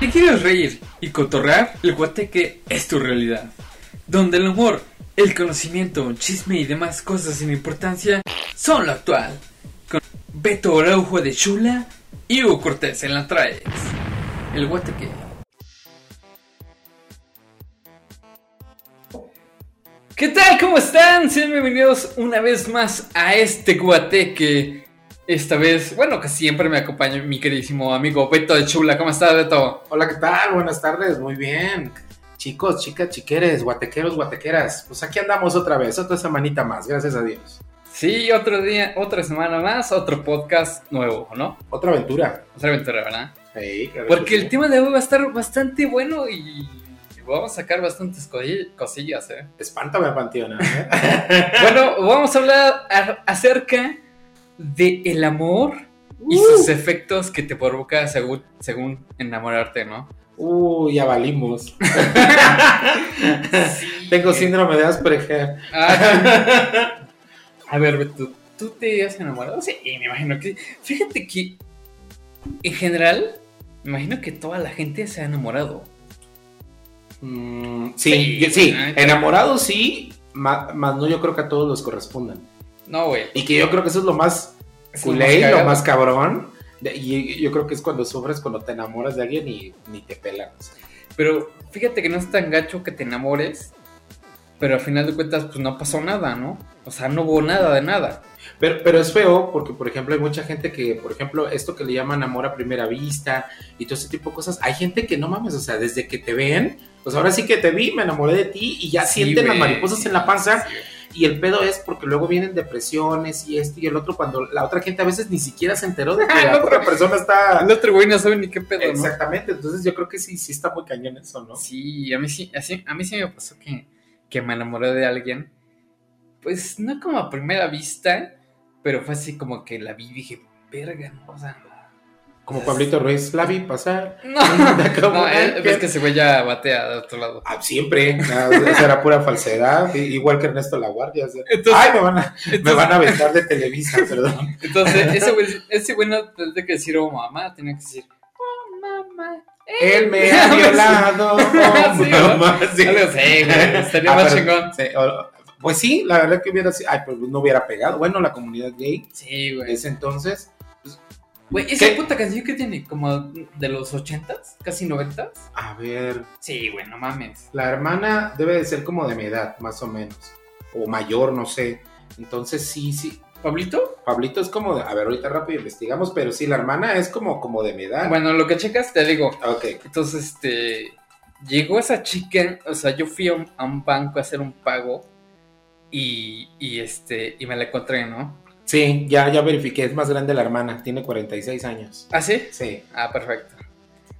Si quieres reír y cotorrear, el guateque es tu realidad. Donde el humor, el conocimiento, chisme y demás cosas sin importancia son lo actual. Con Beto Araujo de Chula y Hugo Cortés en la traes. El guateque. ¿Qué tal? ¿Cómo están? Sean bienvenidos una vez más a este guateque. Esta vez, bueno, que siempre me acompaña mi queridísimo amigo Beto de Chula. ¿Cómo estás, Beto? Hola, ¿qué tal? Buenas tardes, muy bien. Chicos, chicas, chiqueres, guatequeros, guatequeras. Pues aquí andamos otra vez, otra semanita más, gracias a Dios. Sí, otro día, otra semana más, otro podcast nuevo, ¿no? Otra aventura. Otra aventura, ¿verdad? Sí, claro Porque que el sí. tema de hoy va a estar bastante bueno y vamos a sacar bastantes cosi- cosillas, ¿eh? Espántame, Panteona. ¿eh? Bueno, vamos a hablar acerca de el amor y Uh. sus efectos que te provoca según, según enamorarte, ¿no? Uy, ya valimos. Tengo síndrome de Asperger. Ah, a ver, Beto, ¿tú te has enamorado? Sí, me imagino que... Fíjate que, en general, me imagino que toda la gente se ha enamorado. Mm, sí, Sí, sí, enamorado sí, ma- más no yo creo que a todos los correspondan. No, güey. Y que yo creo que eso es lo más culé lo más cabrón. Y yo creo que es cuando sufres, cuando te enamoras de alguien y ni te pelan. Pero fíjate que no es tan gacho que te enamores, pero al final de cuentas, pues no pasó nada, ¿no? O sea, no hubo nada de nada. Pero, pero es feo porque, por ejemplo, hay mucha gente que, por ejemplo, esto que le llaman amor a primera vista y todo ese tipo de cosas, hay gente que no mames, o sea, desde que te ven, pues ahora sí que te vi, me enamoré de ti y ya Sí, sienten las mariposas en la panza Sí. Y el pedo es porque luego vienen depresiones y esto y el otro cuando la otra gente a veces ni siquiera se enteró de que la otra persona está... El otro güey no sabe ni qué pedo, ¿no? Exactamente, entonces yo creo que sí, sí está muy cañón eso, ¿no? Sí, a mí sí, así, a mí sí me pasó que, que me enamoré de alguien. Pues no como a primera vista, pero fue así como que la vi y dije, verga, no, o sea. Como Pablito Ruiz, la vi pasar. No, no, es, es que ese güey ya batea de otro lado. Ah, siempre, ah, esa era pura falsedad, igual que Ernesto La Guardia. Entonces- Ay, me van a, me van a aventar de Televisa, perdón. Entonces, ese güey, ese güey no tendría que decir, oh mamá, tenía que decir, oh mamá. Él me ha violado. oh, Sí, mamá, sí. Algo así, güey, estaría Ah, más pero- chingón. sí, o- pues sí, la verdad que hubiera sido. Ay, pues no hubiera pegado. Bueno, la comunidad gay Sí, güey. ese entonces. Güey, esa ¿Qué? puta canción que tiene, como de los ochentas, casi noventas. A ver, Sí, güey, no mames. la hermana debe de ser como de mi edad, más o menos. O mayor, no sé. Entonces sí, sí. ¿Pablito? Pablito es como de. A ver, ahorita rápido investigamos, pero sí, la hermana es como, como de mi edad. Bueno, lo que checas, te digo. Ok. Entonces, este. Llegó esa chica, o sea, yo fui a un, a un banco a hacer un pago y, y este, y me la encontré, ¿no? Sí, ya, ya verifiqué, es más grande la hermana, tiene 46 años. ¿Ah, sí? Sí. Ah, perfecto.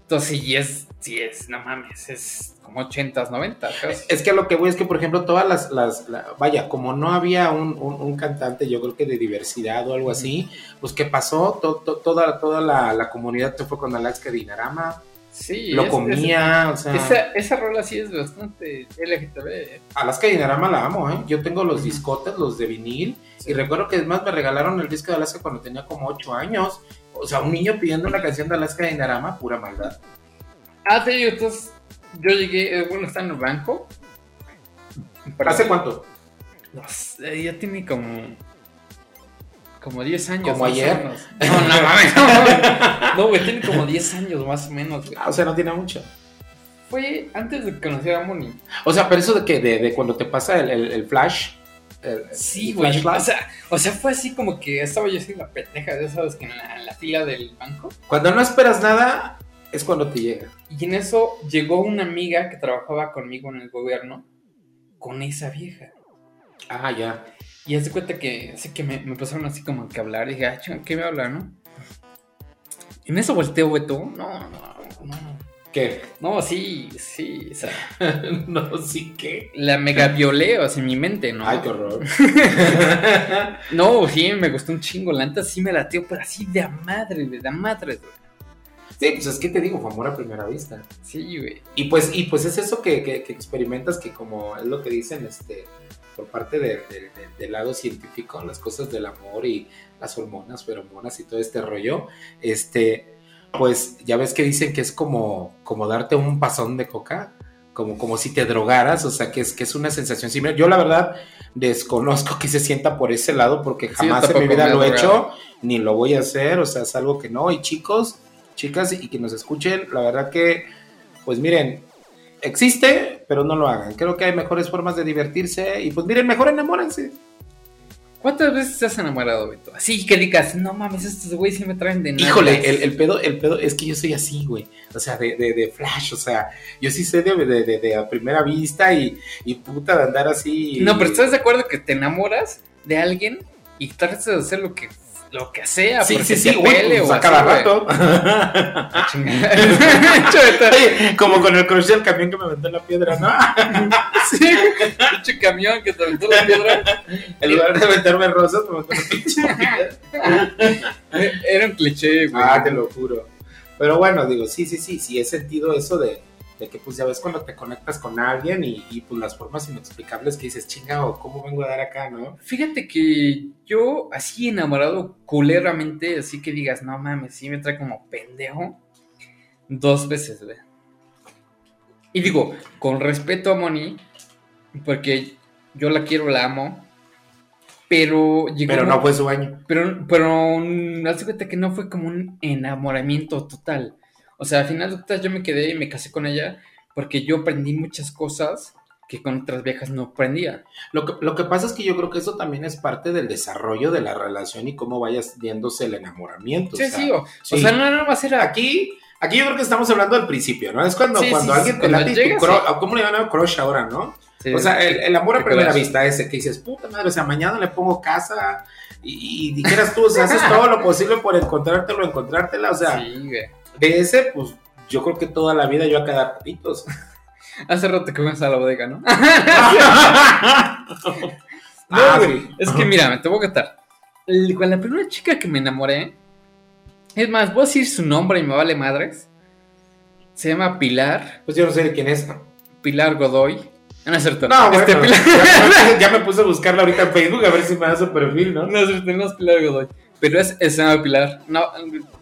Entonces, sí es, sí es, no mames, es como 80s, 90 casi. Es que lo que voy es que, por ejemplo, todas las, las la- vaya, como no había un, un- un cantante, yo creo que de diversidad o algo así, pues ¿qué pasó? To- to- toda toda la, la comunidad se fue con Alaska Dinarama, Sí, lo es- comía, o sea, esa, esa rola sí es bastante LGTB. ¿eh? Alaska Dinarama la amo, ¿eh? Yo tengo los discotes, los de vinil, y recuerdo que además me regalaron el disco de Alaska cuando tenía como 8 años, o sea, un niño pidiendo una canción de Alaska Dinarama, pura maldad. Ah, te digo, entonces yo llegué, eh, bueno, está en el banco. ¿Hace cuánto? No sé, ya tiene como. Como 10 años. ¿Como ayer? No, no mames. no mames. No, güey, tiene como 10 años más o menos, güey. Ah, o sea, no tiene mucho. Fue antes de conocer a Moni. O sea, pero eso de que de, de cuando te pasa el, el- el flash. el- Sí, güey. O sea, o sea, fue así como que estaba yo así la pendeja de esas que en la, en la fila del banco. Cuando no esperas nada, es cuando te llega. Y en eso llegó una amiga que trabajaba conmigo en el gobierno con esa vieja. Ah, ya. Y hace cuenta que así que me, me empezaron así como que hablar. Y dije, ah, chinga, ¿qué me habla, no? En eso volteo, Beto. No, no, no. ¿Qué? No, sí, sí. O sea, no, sí que. la mega violé, o sea, en mi mente, ¿no? Ay, qué horror. No, sí, me gustó un chingo. La neta sí me latió, pero así de a madre, de a madre, güey. sí, pues es que te digo, fue amor a primera vista. Sí, güey. Y pues, y pues es eso que, que- que experimentas, que como es lo que dicen, este, por parte de- de- de- del lado científico, las cosas del amor y las hormonas, feromonas y todo este rollo, este, pues ya ves que dicen que es como, como darte un pasón de coca, como, como si te drogaras, o sea, que es, que es una sensación similar. Yo la verdad desconozco que se sienta por ese lado porque Sí, jamás yo en mi vida lo he hecho, ni lo voy a hacer, o sea, es algo que no. Y chicos, chicas, y que nos escuchen, la verdad que, pues miren, existe, pero no lo hagan. Creo que hay mejores formas de divertirse y pues miren, mejor enamórense. ¿Cuántas veces te has enamorado, Beto? Así que digas, no mames, estos güeyes sí me traen de nada. Híjole, el, el pedo, el pedo es que yo soy así, güey. O sea, de, de, de flash, o sea, yo sí sé de, de, de- de a primera vista y, y puta de andar así. No, pero ¿estás de acuerdo que te enamoras de alguien y tratas de hacer lo que, lo que sea? Sí, porque sí, sí, te güey, pele pues, o cada rato. Oye, como con el crush del camión que me aventó en la piedra, ¿no? sí, pinche camión que te aventó la piedra. En lugar de aventarme rosas, me aventó la pinche piedra. Era un cliché, güey. Ah, te lo juro. Pero bueno, digo, sí, sí, sí, sí, he sentido eso de, de que, pues ya ves cuando te conectas con alguien y, y, pues las formas inexplicables que dices, chingado, ¿cómo vengo a dar acá, no? Fíjate que yo, así enamorado culeramente, así que digas, no mames, sí me trae como pendejo, dos veces, güey. Y digo, con respeto a Moni, porque yo la quiero, la amo, pero llegó. Pero un- no fue su año. Pero, pero, mm, hazte cuenta que no fue como un enamoramiento total. O sea, al final de cuentas yo me quedé y me casé con ella porque yo aprendí muchas cosas que con otras viejas no aprendía. Lo que, lo que pasa es que yo creo que eso también es parte del desarrollo de la relación y cómo vayas viéndose el enamoramiento. Sí, o sea, sí, o, sí. o sea, no, no, más era Aquí, aquí yo creo que estamos hablando del principio, ¿no? Es cuando, Sí, cuando sí, alguien te late y tu llegas, crush. ¿cómo le llaman crush ahora, no? O sea, el, el amor a primera vista, ese que dices, puta madre, o sea, mañana le pongo casa y, y dijeras tú, o sea, haces todo lo posible por encontrártelo, encontrártela, o sea, Sí, güey. De ese, pues yo creo que toda la vida yo a quedar ratitos. Hace rato que fuimos a la bodega, ¿no? No, Ah, güey, sí. Es que mira, me te voy a contar. Con la primera chica que me enamoré, es más, voy a decir su nombre y me vale madres. Se llama Pilar, Pues yo no sé de quién es. No, Pilar Godoy. No es cierto. bueno, Este, Pilar- ya, ya me puse a buscarla ahorita en Facebook a ver si me da su perfil, ¿no? No es cierto, no es Pilar Godoy. Pero es, es Pilar. No,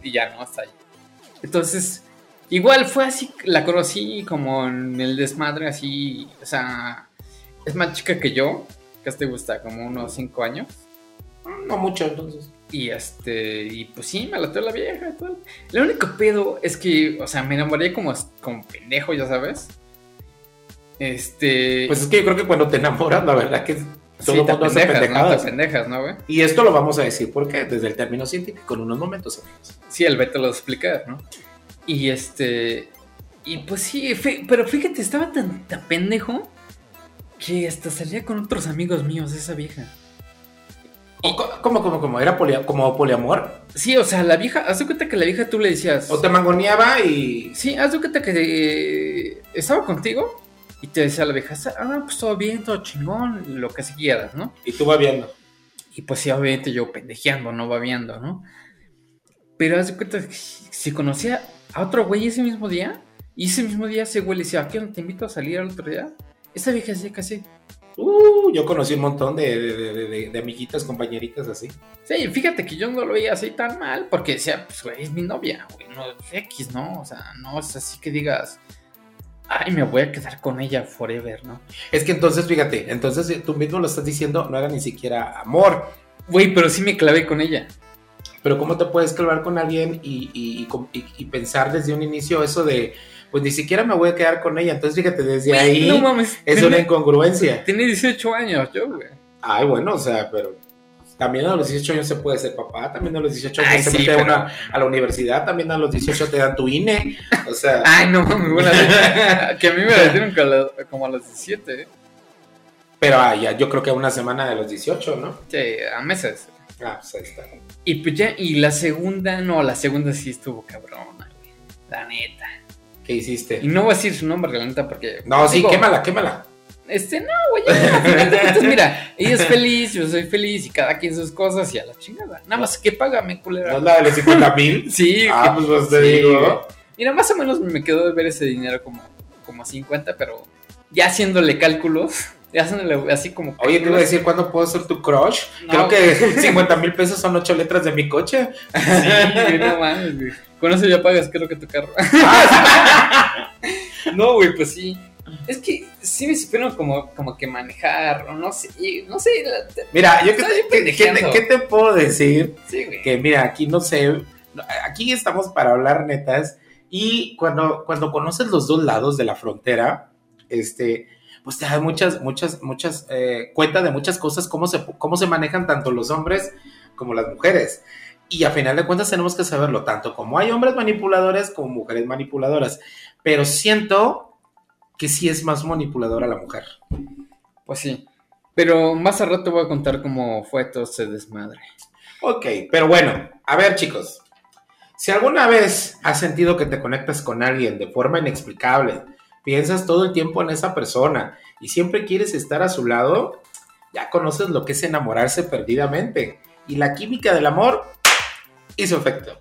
y ya no, está ahí. Entonces, igual fue así, la conocí como en el desmadre, así, o sea, es más chica que yo, que te gusta, como unos 5 años. No mucho, entonces. Y este, y pues sí, me latió la vieja y tal. Lo único pedo es que, o sea, me enamoré como, como pendejo, ya sabes. Este. Pues es que yo creo que cuando te enamoras, la verdad que todo sí, el mundo hace pendejas, ¿no? pendejadas. Te pendejas, ¿no, güey? Y esto lo vamos a decir porque desde el término científico en unos momentos. amigos. Sí, el Beto lo va a explicar, ¿no? Y este. Y pues sí, pero fíjate, estaba tan, tan pendejo que hasta salía con otros amigos míos esa vieja. ¿Cómo, cómo, cómo? ¿Era polia- como poliamor? Sí, o sea, la vieja, haz de cuenta que la vieja tú le decías. ¿O te mangoneaba y...? Sí, haz de cuenta que eh, estaba contigo y te decía la vieja, ah, pues todo bien, todo chingón, lo que se quieras, ¿no? Y tú vas viendo. Y pues sí, obviamente yo pendejeando, no va viendo, ¿no? Pero haz de cuenta que si conocía a otro güey ese mismo día, y ese mismo día ese güey le decía, ¿a qué te invito a salir al otro día? Esa vieja hacía casi. Uh, yo conocí un montón de, de, de- de- de amiguitas, compañeritas así. Sí, fíjate que yo no lo veía así tan mal, porque decía, pues güey, es mi novia, güey, no es X, ¿no? O sea, no es así que digas, ay, me voy a quedar con ella forever, ¿no? Es que entonces, fíjate, entonces eh, tú mismo lo estás diciendo, no era ni siquiera amor. Güey, pero sí me clavé con ella. Pero ¿cómo te puedes clavar con alguien y, y- pensar desde un inicio eso de, pues ni siquiera me voy a quedar con ella? Entonces, fíjate, desde ahí no mames. es tiene- una incongruencia. Tiene 18 años yo, güey. Ay, bueno, o sea, pero también a los 18 años se puede ser papá, también a los 18 años Ay, se sí, mete pero- una a la universidad, también a los 18 te dan tu INE, o sea, Ay, no mames, bueno, que a mí me la dieron como a los 17, ¿eh? pero ah, ya, yo creo que a una semana de los 18, ¿no? Sí, a meses. Ah, pues ahí está. Y pues ya, y la segunda, no, la segunda sí estuvo cabrona. La neta. ¿Qué hiciste? Y no voy a decir su nombre, la neta, porque. No, sí, digo, quémala, quémala. Este, no, güey, cuentas, mira, ella es feliz, yo soy feliz, y cada quien sus cosas, y a la chingada. Nada más que págame, ¿No culera. es la de los 50 mil? Sí, Ah, pues, pues te sí, digo. güey. Mira, más o menos me quedó de ver ese dinero como, como 50, pero ya haciéndole cálculos, ya haciéndole así como. Oye, te iba a cálculos, decir cuándo puedo ser tu crush. No. Creo que 50 mil pesos son 8 letras de mi coche. Sí, no mames, güey. Con eso ya pagas, creo que tu carro. no, güey, pues sí. Es que sí me supieron como, como que manejar, o no sé, no sé. la- Mira, yo Estás te, qué- te- qué te puedo decir Sí, güey. que mira, aquí no sé, aquí estamos para hablar netas y cuando, cuando conoces los dos lados de la frontera, este, pues te da muchas, muchas, muchas, eh, cuenta de muchas cosas, cómo se, cómo se manejan tanto los hombres como las mujeres. Y a final de cuentas tenemos que saberlo, tanto como hay hombres manipuladores como mujeres manipuladoras. Pero siento que sí es más manipuladora la mujer. Pues sí. Pero más al rato voy a contar cómo fue todo ese desmadre. Ok, pero bueno, a ver chicos, si alguna vez has sentido que te conectas con alguien de forma inexplicable, piensas todo el tiempo en esa persona y siempre quieres estar a su lado, ya conoces lo que es enamorarse perdidamente. Y la química del amor hizo efecto.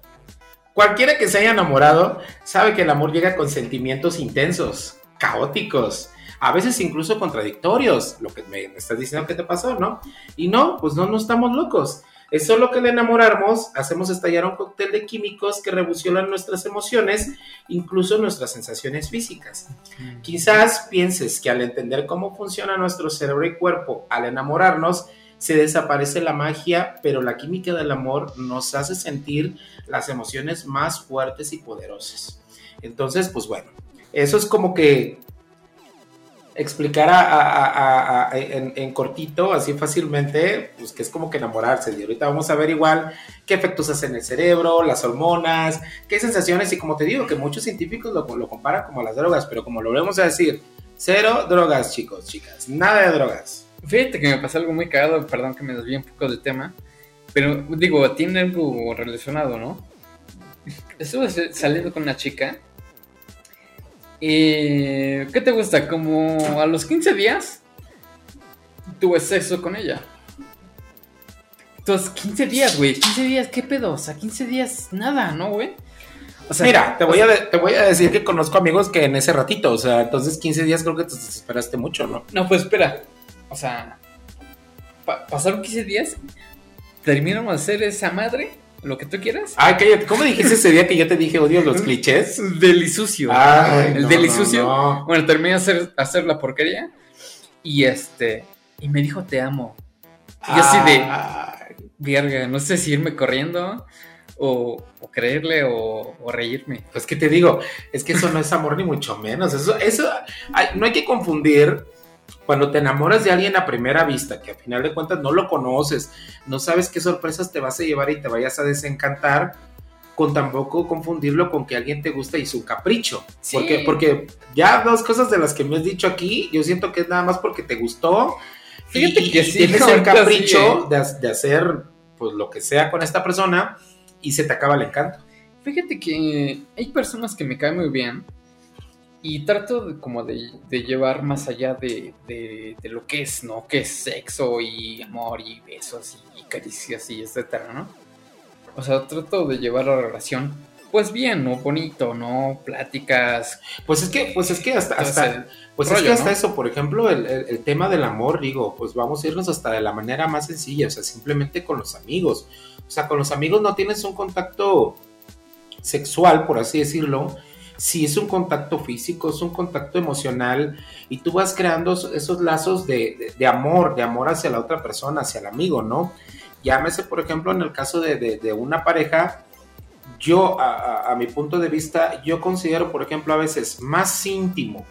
Cualquiera que se haya enamorado sabe que el amor llega con sentimientos intensos, caóticos, a veces incluso contradictorios, lo que me, me estás diciendo que te pasó, ¿no? Y no, pues no, no estamos locos. Es solo que al enamorarnos hacemos estallar un cóctel de químicos que revolucionan nuestras emociones, incluso nuestras sensaciones físicas. Quizás pienses que al entender cómo funciona nuestro cerebro y cuerpo al enamorarnos, se desaparece la magia, pero la química del amor nos hace sentir las emociones más fuertes y poderosas. Entonces, pues bueno, eso es como que explicar a- a- a- a- en, cortito, así fácilmente, pues que es como que enamorarse. Y ahorita vamos a ver igual qué efectos hacen el cerebro, las hormonas, qué sensaciones, y como te digo, que muchos científicos lo, lo comparan como las drogas, pero como lo volvemos a decir, cero drogas, chicos, chicas, nada de drogas. Fíjate que me pasó algo muy cagado, perdón que me desvíe un poco del tema, pero digo, tiene algo relacionado, ¿no? Estuve sa- saliendo con una chica y ¿qué te gusta? Como a los 15 días tuve sexo con ella. Entonces, 15 días, güey, 15 días, ¿qué pedo? O sea, 15 días, nada, ¿no, güey? O sea, Mira, te voy, a de- te voy a decir que conozco amigos que en ese ratito, o sea, entonces 15 días creo que te desesperaste mucho, ¿no? No, pues espera. O sea, pa- pasaron 15 días, terminamos de hacer esa madre, lo que tú quieras. Ay, cállate, ¿cómo dijiste ese día que yo te dije odio los clichés? Delisucio. Ay, el no, delisucio. no, no. Bueno, terminé de hacer, hacer la porquería. Y este. Y me dijo te amo. Y yo así de. Verga, no sé si irme corriendo. O, o creerle o, o reírme. Pues que te digo, es que eso no es amor ni mucho menos. Eso, eso, ay, no hay que confundir cuando te enamoras de alguien a primera vista, que a final de cuentas no lo conoces, no sabes qué sorpresas te vas a llevar y te vayas a desencantar, con tampoco confundirlo con que alguien te gusta y es un capricho. Sí. Porque, porque ya dos cosas de las que me has dicho aquí, yo siento que es nada más porque te gustó. Fíjate y, que sí, tienes el capricho sí, de, ha- de hacer pues lo que sea con esta persona y se te acaba el encanto. Fíjate que hay personas que me caen muy bien. Y trato de, como de, de llevar más allá de, de, lo que es, ¿no? Que es sexo y amor y besos y caricias y etcétera, ¿no? O sea, trato de llevar la relación, pues bien, ¿no? Bonito, ¿no? Pláticas. Pues es que, pues es que hasta, hasta pues es que hasta ¿no? eso, por ejemplo, el, el- el tema del amor, digo, pues vamos a irnos hasta de la manera más sencilla, o sea, simplemente con los amigos. O sea, con los amigos no tienes un contacto sexual, por así decirlo. Sí es un contacto físico, es un contacto emocional y tú vas creando esos- lazos de, de- amor, de amor hacia la otra persona, hacia el amigo, ¿no? Llámese, por ejemplo, en el caso de, de- una pareja, yo, a mi punto de vista, yo considero, por ejemplo, a veces más íntimo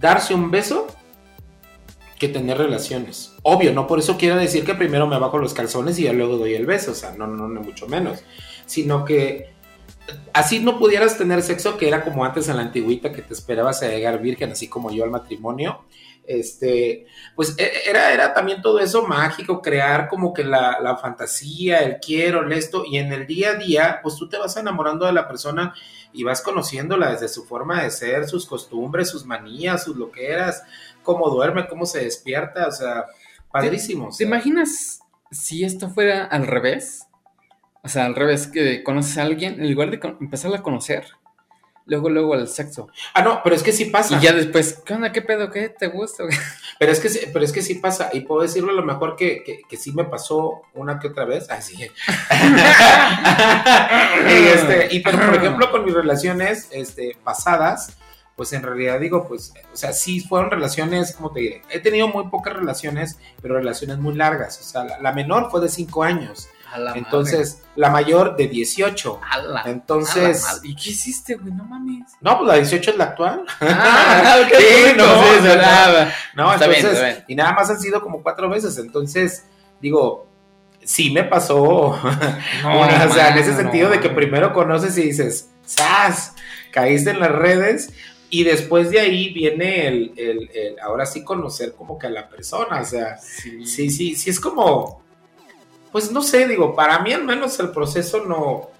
darse un beso que tener relaciones. Obvio, no por eso quiero decir que primero me bajo los calzones y ya luego doy el beso, o sea, no, no, no, mucho menos, sino que así no pudieras tener sexo, que era como antes en la antigüita, que te esperabas a llegar virgen, así como yo al matrimonio. Este, pues e- era, era también todo eso mágico, crear como que la, la fantasía, el quiero, el esto, y en el día a día, pues tú te vas enamorando de la persona y vas conociéndola desde su forma de ser, sus costumbres, sus manías, sus loqueras, cómo duerme, cómo se despierta, o sea, padrísimo. o ¿Te imaginas si esto fuera al revés? O sea, al revés, que conoces a alguien, en lugar de empezarla a conocer, luego, luego al sexo. Ah, no, pero es que sí pasa. Y ya después, ¿qué onda? ¿Qué pedo? ¿Qué te gusta? Pero es que, sí- pero es que sí pasa. Y puedo decirlo a lo mejor que, que, que sí me pasó una que otra vez. Ay, sí. y, este, y pero, por ejemplo, con mis relaciones este, pasadas, pues en realidad digo, pues, o sea, sí fueron relaciones, como te diré, he tenido muy pocas relaciones, pero relaciones muy largas. O sea, la, la menor fue de 5 años. La Entonces, la mayor de 18. madre. A la- Entonces, a la madre. ¿Y qué hiciste, güey? No mames. no, pues la 18 es la actual. Ah, ok, Sí, no, no, no. nada. No, Está bien, entonces, está bien. y nada más han sido como cuatro veces. Entonces, digo, sí me pasó. No, una- o sea, en ese sentido de que primero conoces y dices, ¡zas! Caíste en las redes. Y después de ahí viene el, el- el- ahora sí conocer como que a la persona. O sea, Sí. sí, sí, sí es como, pues no sé, digo, para mí al menos el proceso no,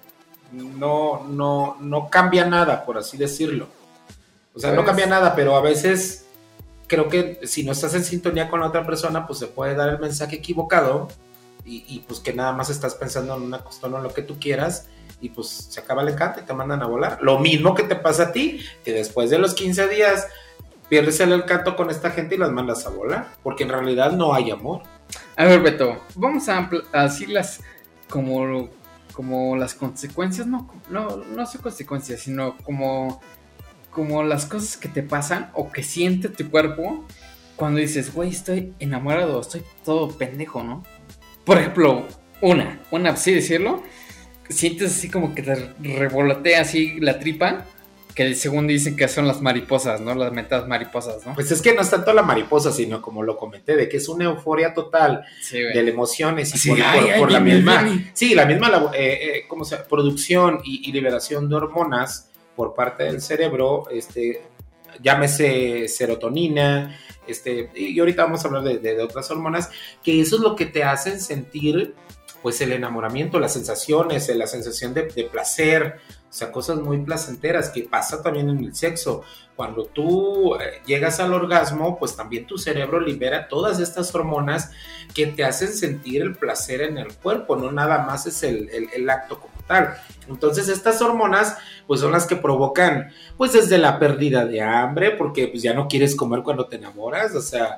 no, no, no cambia nada, por así decirlo. O sea, no Pues- cambia nada, pero a veces creo que si no estás en sintonía con la otra persona, pues se puede dar el mensaje equivocado y, y, pues que nada más estás pensando en una cuestión o en lo que tú quieras y pues se acaba el encanto y te mandan a volar. Lo mismo que te pasa a ti, que después de los 15 días pierdes el encanto con esta gente y las mandas a volar, porque en realidad no hay amor. A ver, Beto, vamos a, a decir las como, como las consecuencias, no, no, no son consecuencias, sino como, como las cosas que te pasan o que siente tu cuerpo cuando dices, güey, estoy enamorado, estoy todo pendejo, ¿no? Por ejemplo, una, una, así decirlo, sientes así como que te revolotea así la tripa, que según dicen que son las mariposas, ¿no? Las metadas mariposas, ¿no? Pues es que no es tanto la mariposa, sino como lo comenté, de que es una euforia total Sí, de las emociones y Sí, por, ay, por- ay, por la misma, sí, la misma eh, eh, ¿cómo se llama? producción y, y liberación de hormonas por parte del cerebro, este, llámese serotonina, este, y ahorita vamos a hablar de, de- de otras hormonas, que eso es lo que te hacen sentir pues el enamoramiento, las sensaciones, eh, la sensación de, placer, o sea, cosas muy placenteras que pasa también en el sexo. Cuando tú eh, llegas al orgasmo, pues también tu cerebro libera todas estas hormonas que te hacen sentir el placer en el cuerpo, no nada más es el, el- el acto como tal. Entonces estas hormonas pues son las que provocan pues desde la pérdida de hambre, porque pues ya no quieres comer cuando te enamoras, o sea...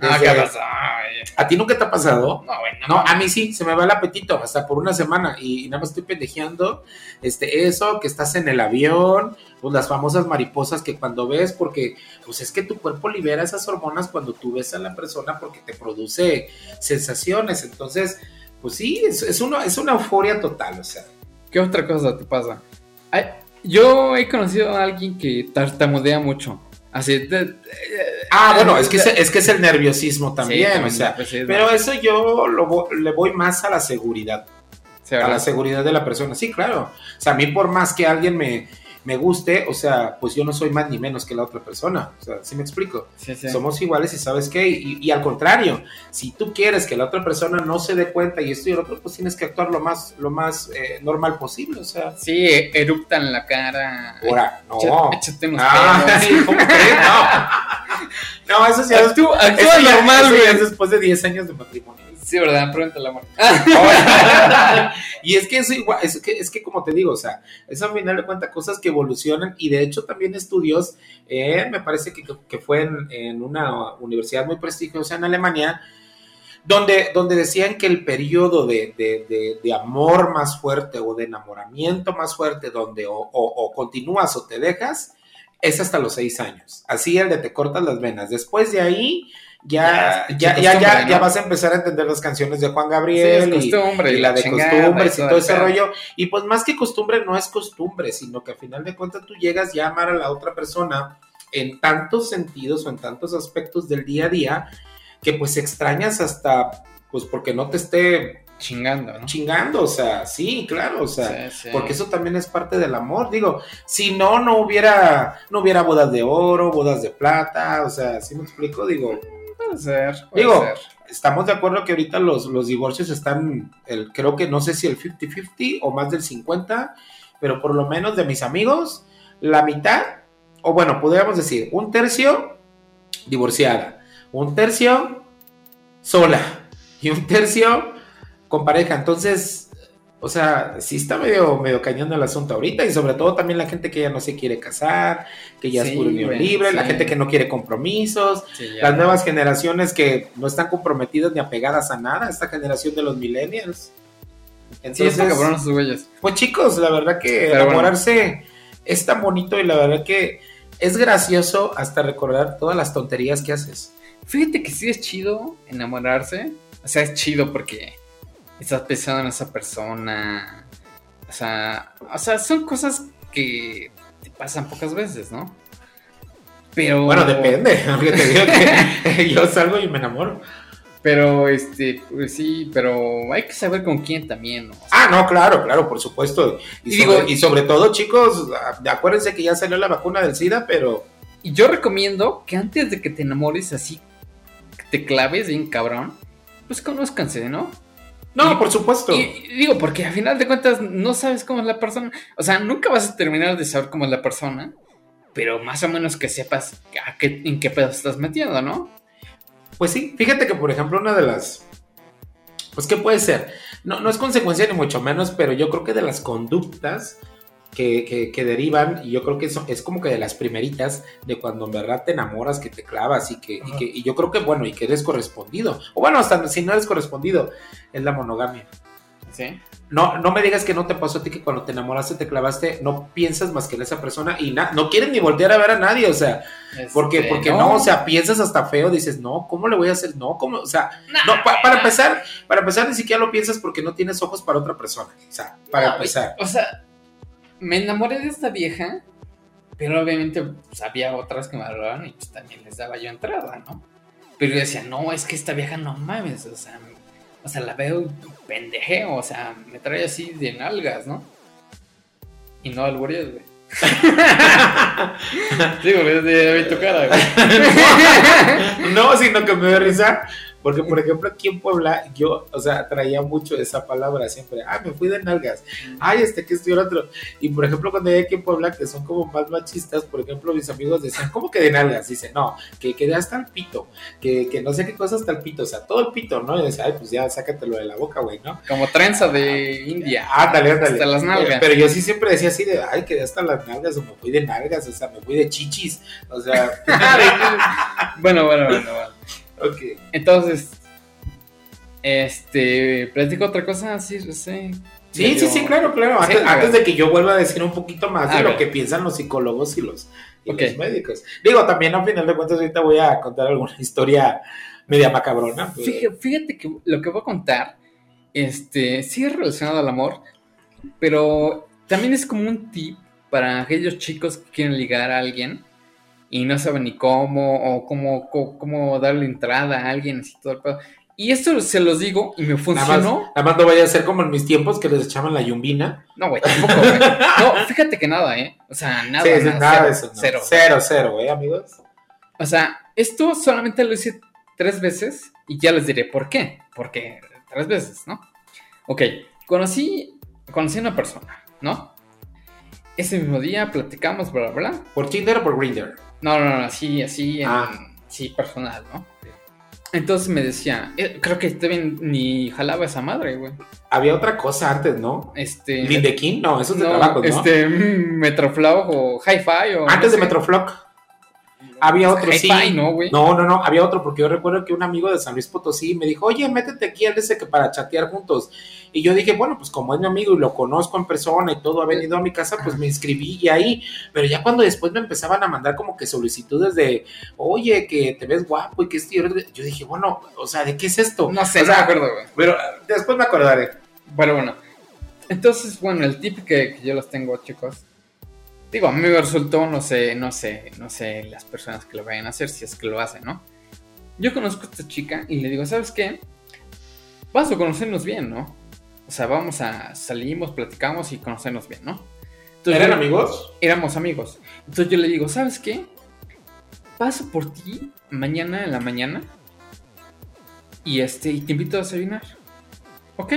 Ah, desde- ¿qué pasa? Ay, ¿A ti nunca te ha pasado? No, güey, no, a mí sí, se me va el apetito, hasta por una semana, y, y nada más estoy pendejeando, este, eso, que estás en el avión, pues las famosas mariposas que cuando ves, porque, pues es que tu cuerpo libera esas hormonas cuando tú ves a la persona porque te produce sensaciones, entonces, pues sí, es, es, una, es una euforia total, o sea. ¿Qué otra cosa te pasa? Ay, yo he conocido a alguien que tartamudea mucho. Así. de- de- Ah, bueno, es que es, es que es el nerviosismo también, Sí, o sea, pues pero eso yo lo le voy más a la seguridad. Sí, a la seguridad de la persona. Sí, claro. O sea, a mí por más que alguien me, me guste, o sea, pues yo no soy más ni menos que la otra persona. O sea, ¿sí me explico? Sí, sí. Somos iguales y sabes qué. Y, y al contrario, si tú quieres que la otra persona no se dé cuenta y esto y el otro, pues tienes que actuar lo más, lo más eh, normal posible. O sea, Sí, erupta en la cara. ahora, no. Échate- unos Ah. No. No, eso sí Actúa, normal, güey. después de 10 años de matrimonio. Sí, ¿verdad? Pregúntale amor. y es que eso igual, es que, es que como te digo, o sea, eso al final de cuentas cosas que evolucionan y de hecho también estudios, eh, me parece que, que fue en, en una universidad muy prestigiosa en Alemania, donde, donde decían que el periodo de, de, de, amor más fuerte o de enamoramiento más fuerte, donde o, o, o continúas o te dejas, es hasta los seis años. Así el de te cortas las venas. Después de ahí, ya, Ya, ya, ya, costumbre, ya ¿no? vas a empezar a entender las canciones de Juan Sí, Gabriel es y, y la de chingada costumbres y todo ese pedo. rollo. Y pues más que costumbre no es costumbre, sino que a final de cuentas tú llegas ya a amar a la otra persona en tantos sentidos o en tantos aspectos del día a día que pues extrañas hasta pues porque no te esté Chingando, ¿no? chingando, o sea, sí, claro, o sea, Sí, sí. porque eso también es parte del amor, digo, si no, no hubiera, no hubiera bodas de oro, bodas de plata, o sea, ¿sí me explico? Digo, Puede ser. puede Digo, ser. estamos de acuerdo que ahorita los, los divorcios están, el, creo que no sé si el 50-50 o más del 50, pero por lo menos de mis amigos, la mitad, o bueno, podríamos decir, un tercio divorciada, un tercio sola y un tercio con pareja. Entonces, O sea, sí está medio, medio cañón el asunto ahorita y sobre todo también la gente que ya no se quiere casar, que ya es Sí, puro unión güey, libre, la sí. gente que no quiere compromisos, Sí, las nuevas generaciones que no están comprometidas ni apegadas a nada, esta generación de los millennials. Sí, Entonces, está cabrón esos güeyes. pues chicos, la verdad que Pero bueno. enamorarse es tan bonito y la verdad que es gracioso hasta recordar todas las tonterías que haces. Fíjate que sí es chido enamorarse. O sea, es chido porque estás pensando en esa persona. O sea, o sea, son cosas que te pasan pocas veces, ¿no? Pero. Bueno, depende, porque te digo que yo salgo y me enamoro. Pero, este, pues sí, pero hay que saber con quién también, ¿no? O sea, Ah, no, claro, claro, por supuesto. Y, Y sobre, digo- y sobre todo, chicos, acuérdense que ya salió la vacuna del SIDA, pero Y yo recomiendo que antes de que te enamores así, que te claves bien cabrón, pues conózcanse, ¿no? No, Y- por supuesto. Y, y digo, porque a final de cuentas no sabes cómo es la persona. O sea, nunca vas a terminar de saber cómo es la persona, pero más o menos que sepas a qué, en qué pedo estás metiendo, ¿no? Pues sí, fíjate que por ejemplo una de las, pues qué puede ser, no, no es consecuencia ni mucho menos, pero yo creo que de las conductas que, que- que derivan, y yo creo que eso es como que de las primeritas de cuando en verdad te enamoras, que te clavas y que, y Ajá. que y yo creo que bueno, y que eres correspondido, o bueno, hasta si no eres correspondido, es la monogamia. Sí. No, no me digas que no te pasó a ti que cuando te enamoraste, te clavaste, no piensas más que en esa persona y no quieres ni voltear a ver a nadie, o sea, porque, Este, porque no. o sea, piensas hasta feo, dices, no, ¿cómo le voy a hacer? No, ¿cómo? O sea, no, pa- para empezar, para empezar ni siquiera lo piensas porque no tienes ojos para otra persona, o sea, para No, empezar. O sea, me enamoré de esta vieja, pero obviamente pues, había otras que me hablaban y pues también les daba yo entrada, ¿no? Pero yo decía, no, es que esta vieja no mames, o sea, o sea, la veo pendejeo, o sea, me trae así de nalgas, ¿no? Y no albureas, güey. Digo, es de tu cara, güey. no, sino que me da risa, porque por ejemplo aquí en Puebla, yo, o sea, traía mucho esa palabra siempre, ah, me fui de nalgas, ay, este que estoy otro. Y por ejemplo, cuando hay aquí en Puebla, que son como más machistas, por ejemplo, mis amigos decían, ¿cómo que de nalgas? Dice, no, que quedé hasta el pito, que, que no sé qué cosa hasta el pito, o sea, todo el pito, ¿no? Y decía, ay, pues ya, sácatelo de la boca, güey, ¿no? Como trenza de India. Ándale, ándale. Hasta las nalgas. Pero yo sí siempre decía así de, ay, quedé hasta las nalgas, o me fui de nalgas, o sea, me fui de chichis, o sea, Bueno, bueno, bueno, bueno. Ok. Entonces, este, platico otra cosa, sí, sí. Sí, sí, medio- sí, claro, claro. Antes, de que yo vuelva a decir un poquito más de A lo que piensan los psicólogos y los, y Ok. los médicos. Digo, también a final de cuentas ahorita voy a contar alguna historia media macabrona. pero- Fíjate, fíjate que lo que voy a contar, este, sí es relacionado al amor, pero también es como un tip para aquellos chicos que quieren ligar a alguien y no saben ni cómo o cómo, cómo, cómo darle entrada a alguien así todo el pedo. Y esto se los digo y me Nada más, funcionó. nada más no vaya a ser como en mis tiempos que les echaban la yumbina. No, güey, tampoco, güey. No, fíjate que nada, ¿eh? O sea, nada, sí, sí, nada, nada cero, de eso. no. cero. Cero, cero, ¿eh, amigos? O sea, esto solamente lo hice tres veces y ya les diré por qué. Porque tres veces, ¿no? Ok, conocí, conocí a una persona, ¿no? Ese mismo día platicamos, bla, bla, bla. ¿Por Tinder o por Grindr? No, no, no, así, así, en- Ah. sí, personal, ¿no? Entonces me decía, eh, creo que también ni jalaba esa madre, güey. Había otra cosa antes, ¿no? Este. Lindequín, no, eso es de no, trabajo, ¿no? Este, mm, Metroflow o Hi-Fi o. Antes no de sé. Había otro, sí. Hi-Fi, ¿no, güey? No, no, no, había otro, porque yo recuerdo que un amigo de San Luis Potosí me dijo, oye, métete aquí al ese que para chatear juntos. Y yo dije, bueno, pues como es mi amigo y lo conozco en persona y todo ha venido a mi casa, pues me inscribí y ahí. Pero ya cuando después me empezaban a mandar como que solicitudes de, oye, que te ves guapo y que esto y otro", yo dije, bueno, o sea, ¿de qué es esto? No sé, O no sea, me acuerdo, güey. Pero después me acordaré. Pero bueno. Entonces, bueno, el tip que, que yo los tengo, chicos. Digo, a mí me resultó, no sé, no sé, no sé las personas que lo vayan a hacer, si es que lo hacen, ¿no? Yo conozco a esta chica y le digo, ¿sabes qué? Vamos a conocernos bien, ¿no? O sea, vamos a salimos, platicamos y conocernos bien, ¿no? Entonces, ¿Eran yo- amigos? éramos amigos. Entonces yo le digo, ¿sabes qué? Paso por ti mañana en la mañana y este y te invito a desayunar. ¿Ok?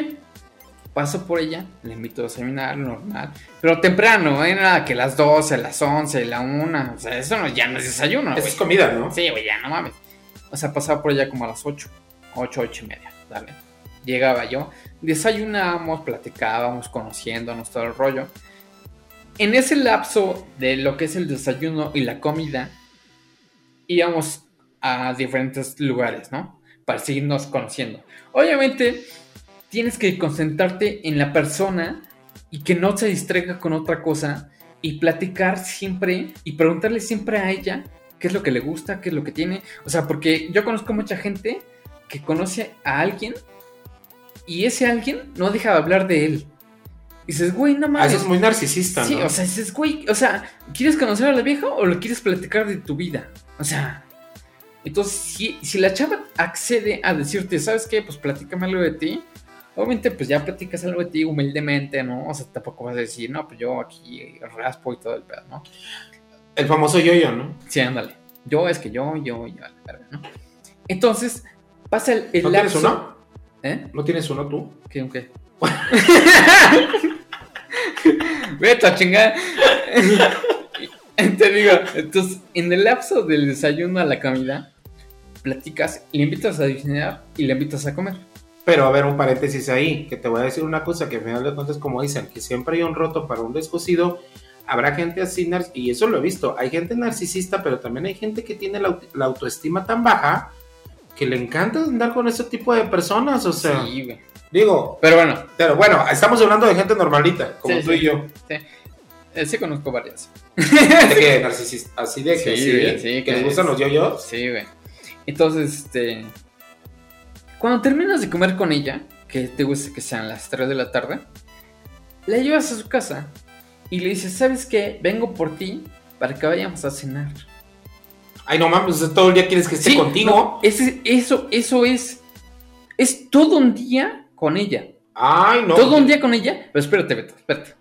Paso por ella, le invito a desayunar, normal. Pero temprano, ¿eh? Nada que las 12, las 11, la 1. O sea, eso no, ya no es desayuno, Eso es comida, ¿no? Sí, güey, ya no mames. O sea, pasaba por ella como a las 8, 8, 8 y media, dale. llegaba yo, desayunábamos, platicábamos, conociéndonos todo el rollo. En ese lapso de lo que es el desayuno y la comida, íbamos a diferentes lugares, ¿no? Para seguirnos conociendo. Obviamente, tienes que concentrarte en la persona y que no se distraiga con otra cosa y platicar siempre y preguntarle siempre a ella qué es lo que le gusta, qué es lo que tiene. O sea, porque yo conozco mucha gente que conoce a alguien y ese alguien no deja de hablar de él. Y dices, güey, no mames. Ah, eso es muy narcisista, Sí, ¿no? o sea, dices, güey, o sea, ¿quieres conocer a la vieja o le quieres platicar de tu vida? O sea, entonces, si, si la chava accede a decirte, ¿sabes qué? Pues platícame algo de ti. Obviamente, pues ya platicas algo de ti humildemente, ¿no? O sea, tampoco vas a decir, no, pues yo aquí raspo y todo el pedo, ¿no? El famoso yo-yo, ¿no? Sí, ándale. Yo es que yo, yo, yo, a la verga, ¿no? Entonces, pasa el, el ¿No tienes lapso- uno? ¿Eh? ¿No tienes uno tú? ¿Qué, un qué? Vete a chingar. Te digo, entonces, en el lapso del desayuno a la comida, platicas, le invitas a cenar y le invitas a comer. Pero a ver, un paréntesis ahí, que te voy a decir una cosa que al final de cuentas, como dicen, que siempre hay un roto para un descosido. Habrá gente así, y eso lo he visto, hay gente narcisista, pero también hay gente que tiene la, aut- la autoestima tan baja que le encanta andar con ese tipo de personas, o sea, Sí, güey. digo, Pero bueno, pero bueno, estamos hablando de gente normalita, como Sí, tú sí. y yo, eh, sí conozco varias. de que narcisista, así de que, Sí, sí, güey, sí, que les gustan los yo-yos. Sí, güey. Entonces, este. Cuando terminas de comer con ella, que te gusta que sean las 3 de la tarde, la llevas a su casa y le dices, ¿sabes qué? Vengo por ti para que vayamos a cenar. Ay, no mames, todo el día quieres que esté Sí, contigo. no, ese- eso, eso es. Es todo un día con ella. Ay, no. Todo un día con ella. Pero espérate, Beto, espérate.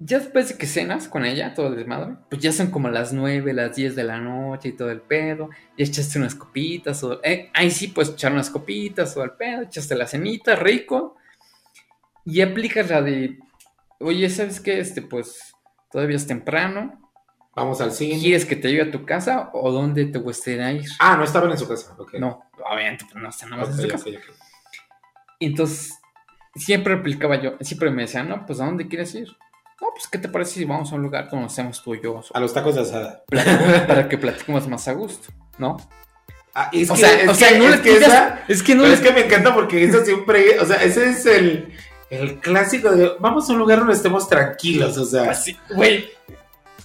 Ya después de que cenas con ella, todo el desmadre, pues ya son como las 9, las 10 de la noche y todo el pedo. Ya echaste unas copitas, o. eh, ahí sí, pues echar unas copitas o el pedo, echaste la cenita, rico. Y aplicas la de. Oye, ¿sabes qué? Este, pues todavía es temprano. Vamos al cine. ¿Quieres que te lleve a tu casa o dónde te gustaría ir? Ah, no estaban en su casa. No, obviamente, pues no está nada más Ok, en su ok, casa. Y entonces, siempre aplicaba yo, siempre me decían, no, pues ¿a dónde quieres ir? No, pues ¿qué te parece si vamos a un lugar donde hacemos tú y yo? A los tacos de asada. Para que platiquemos más a gusto, ¿no? Ah, es o que, sea, es o sea, que- no es que esa- es que no pero es que me encanta porque eso siempre, o sea, ese es el, el clásico de vamos a un lugar donde estemos tranquilos, o sea, Así, güey.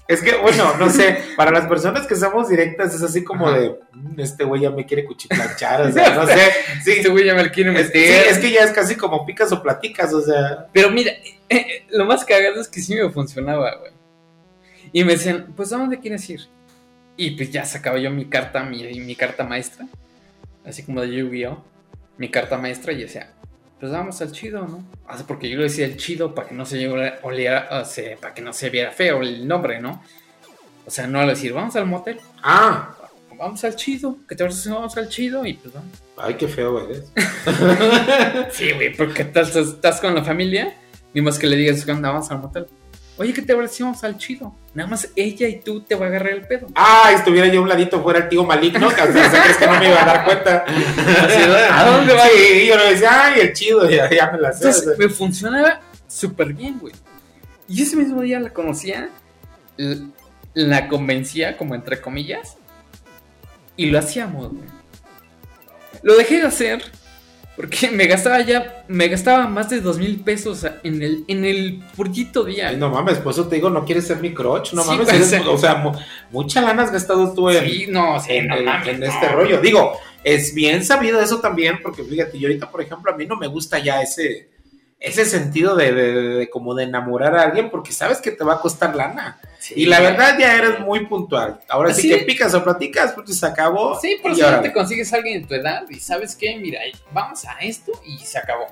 es que, bueno, no sé, para las personas que somos directas es así como Ajá. de, "Mm, este güey ya me quiere cuchiplanchar, o sea, no sé, sí, Este güey ya me quiere es, sí, meter. es que ya es casi como picas o platicas, o sea, Pero mira, eh, lo más cagado es que sí me funcionaba, güey. Y me decían, pues ¿a dónde quieres ir? Y pues ya sacaba yo mi carta, mi, mi carta maestra. Así como de Yu-Gi-Oh! Mi carta maestra y decía, pues vamos al chido, ¿no? O sea, porque yo le decía el chido para que no se oliera- o sea, para que no se viera feo el nombre, ¿no? O sea, no al decir, vamos al motel, ah, vamos al chido, que te vas vamos al chido y pues vamos. ay, qué feo eres. Sí, güey, porque estás, estás con la familia, ni más que le digas que vamos al motel. Oye, ¿qué te vamos al chido? Nada más ella y tú te va a agarrar el pedo. Ah, estuviera yo a un ladito fuera el tío maligno, que se crees que no me iba a dar cuenta. ¿A dónde va? Sí, yo le decía, ay, el chido, ya, ya me la sé. o. Entonces, me funcionaba súper bien, güey. Y ese mismo día la conocía, la convencía, como entre comillas, y lo hacíamos, güey. Lo dejé de hacer porque me gastaba ya, me gastaba más de dos mil pesos en el, en el purgito día. Ay, no mames, por eso te digo, no quieres ser mi crotch, no Sí, mames, eres- o sea, mu- mucha lana has gastado tú en, Sí, no, sí, en, no en- mames, en no. este rollo. Digo, es bien sabido eso también, porque fíjate, yo ahorita, por ejemplo, a mí no me gusta ya ese, ese sentido de, de- de- de como de enamorar a alguien, porque sabes que te va a costar lana. Sí. Y la verdad ya eres muy puntual. Ahora sí, Sí. que picas o platicas, pues se acabó. Sí, eso ya órale. te consigues a alguien de tu edad y sabes qué, mira, vamos a esto y se acabó.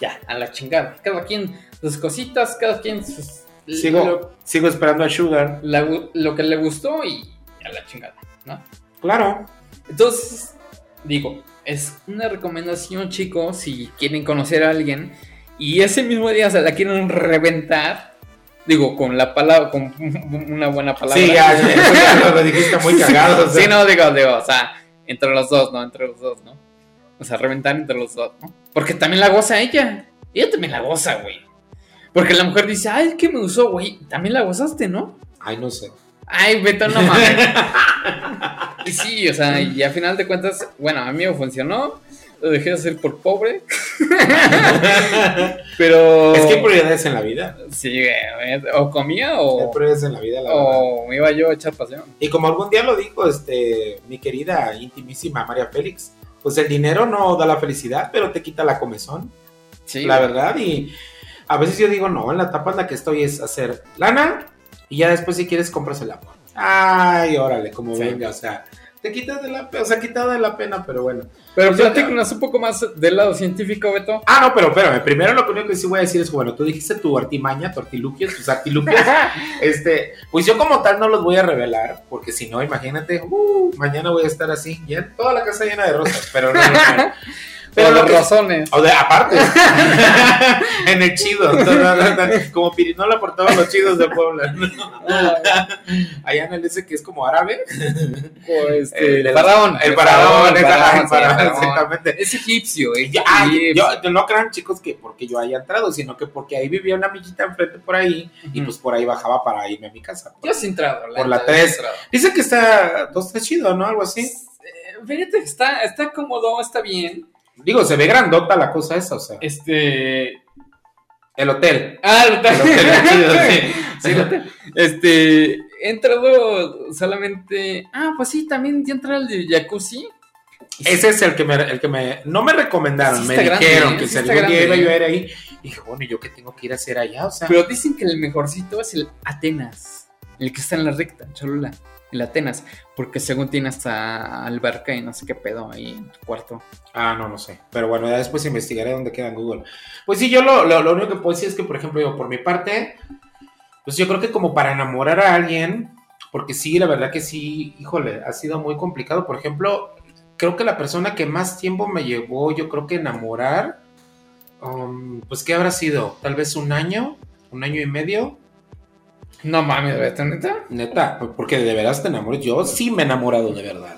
Ya, a la chingada. Cada quien sus cositas, cada quien sus... Sigo, Lo, sigo esperando a Sugar. la- lo que le gustó y a la chingada, ¿no? Claro. Entonces, digo, es una recomendación, chicos, si quieren conocer a alguien y ese mismo día se la quieren reventar, digo, con la palabra, con una buena palabra. Sí, ya, ya, lo dijiste muy cagado. o sea. Sí, no, digo, digo, o sea, entre los dos, ¿no? Entre los dos, ¿no? O sea, reventar entre los dos, ¿no? Porque también la goza ella. Ella también la goza, güey. Porque la mujer dice, ay, es que me usó, güey. También la gozaste, ¿no? Ay, no sé. Ay, vete a una madre. y sí, o sea, y a final de cuentas, bueno, a mí me funcionó. Lo dejé de hacer por pobre. Pero. Es que hay prioridades en la vida. Sí, o comía o. Hay prioridades en la vida, la verdad. O me iba yo a echar pasión. Y como algún día lo dijo este, mi querida intimísima María Félix, pues el dinero no da la felicidad, pero te quita la comezón, Sí. la verdad. Y a veces yo digo, no, en la etapa en la que estoy es hacer lana y ya después si quieres compras el agua. Ay, órale, como Sí. venga, o sea, te quitas de la pena, o sea, quitado de la pena, pero bueno. Pero platícanos un poco más del lado científico, Beto. Ah, no, pero espérame, primero lo único que sí voy a decir es, bueno, tú dijiste tu artimaña, tu artilugios, tus artilugios. Este, pues yo como tal no los voy a revelar, porque si no, imagínate, uh, mañana voy a estar así, ya toda la casa llena de rosas, pero no, no, no. Pero Por las que- razones. o de aparte, en el chido, como Pirinola por todos los chidos de Puebla, allá en el ese que es como árabe, O este, el, faraón. el faraón, exactamente. Es egipcio, eh. Ah, yo, no crean chicos que porque yo haya entrado, sino que porque ahí vivía una amiguita enfrente por ahí y pues por ahí bajaba para irme a mi casa. Yo sí he entrado. Por la neta, tres. sí he entrado. Dice que está dos tres chido, ¿no? Algo así. Eh, Fíjate está, está cómodo, está bien. Digo, se ve grandota la cosa esa, o sea. Este. El hotel. Ah, el hotel. El hotel es chido, sí. Sí, el hotel. Este. He entrado solamente. Ah, pues sí, también ya entré al de jacuzzi. Ese es el que me, el que me, no me recomendaron, Sí me grande, dijeron ¿eh? que Sí día iba yo a ir ahí. Y dije, bueno, ¿y yo qué tengo que ir a hacer allá? O sea, Pero dicen que el mejorcito es el Atenas. El que está en la recta, Cholula. El Atenas. Porque según tiene hasta alberca y no sé qué pedo ahí en tu cuarto. ah, no, no sé. Pero bueno, ya después investigaré dónde queda en Google. Pues sí, yo lo, lo, único que puedo decir es que, por ejemplo, yo por mi parte, pues yo creo que como para enamorar a alguien, porque sí, la verdad que sí, híjole, ha sido muy complicado. Por ejemplo, creo que la persona que más tiempo me llevó, yo creo que enamorar, um, pues ¿qué habrá sido? Tal vez un año, un año y medio. No mames, Beto, neta. Neta, porque de veras te enamoras. Yo sí me he enamorado de verdad.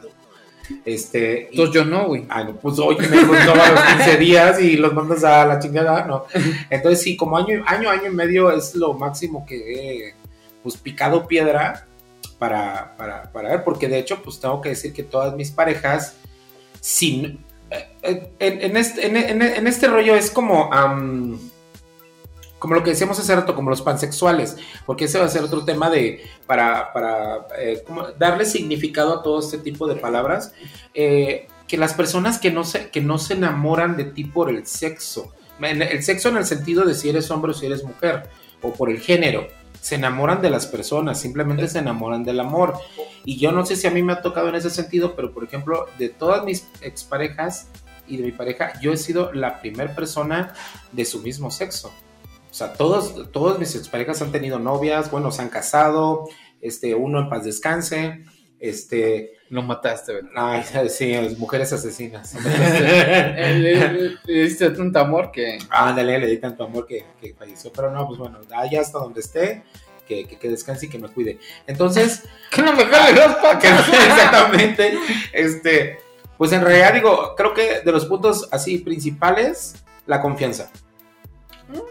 Este. y- Entonces yo no, güey. Ah, no, pues oye, me a los 15 días y los mandas a la chingada, no. Entonces sí, como año, año, año y medio es lo máximo que he pues picado piedra para, para, para ver, porque de hecho pues tengo que decir que todas mis parejas, sin, eh, eh, en, en este, en, este rollo es como... como lo que decíamos hace rato, como los pansexuales, porque ese va a ser otro tema de, para, eh, darle significado a todo este tipo de palabras, eh, que las personas que no, se, que no se enamoran de ti por el sexo, el sexo en el sentido de si eres hombre o si eres mujer, o por el género, se enamoran de las personas, simplemente se enamoran del amor. Y yo no sé si a mí me ha tocado en ese sentido, pero por ejemplo, de todas mis exparejas y de mi pareja, yo he sido la primera persona de su mismo sexo. O sea, todos, todos mis exparejas han tenido novias, bueno, se han casado, este, uno en paz descanse, este, Lo mataste, Beto. ay, sí, las mujeres asesinas. Le- diste tanto amor que. Ándale, le di tanto amor que, que falleció, pero no, pues bueno, allá hasta donde esté, que, que, que descanse y que me cuide. Entonces, Que no me jale que- patas. exactamente, este, pues en realidad digo, creo que de los puntos así principales, la confianza.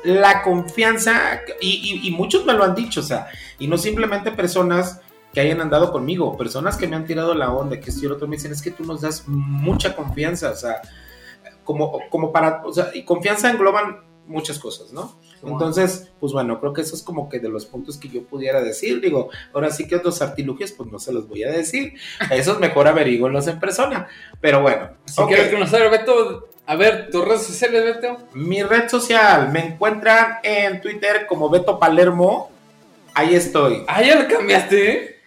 La confianza, y, y- y muchos me lo han dicho, o sea, y no simplemente personas que hayan andado conmigo, personas que me han tirado la onda, que y lo otro, me dicen, es que tú nos das mucha confianza, o sea, como, como para, o sea, y confianza engloban muchas cosas, ¿no? Entonces, pues bueno, creo que eso es como que de los puntos que yo pudiera decir. Digo, ahora sí que otros artilugios, pues no se los voy a decir. Eso es mejor averiguarlos en persona. Pero bueno, Si ok. quieres conocer, Beto, a ver, tus redes sociales, Beto. mi red social me encuentran en Twitter como Beto Palermo. Ahí estoy. Ah, ya lo cambiaste.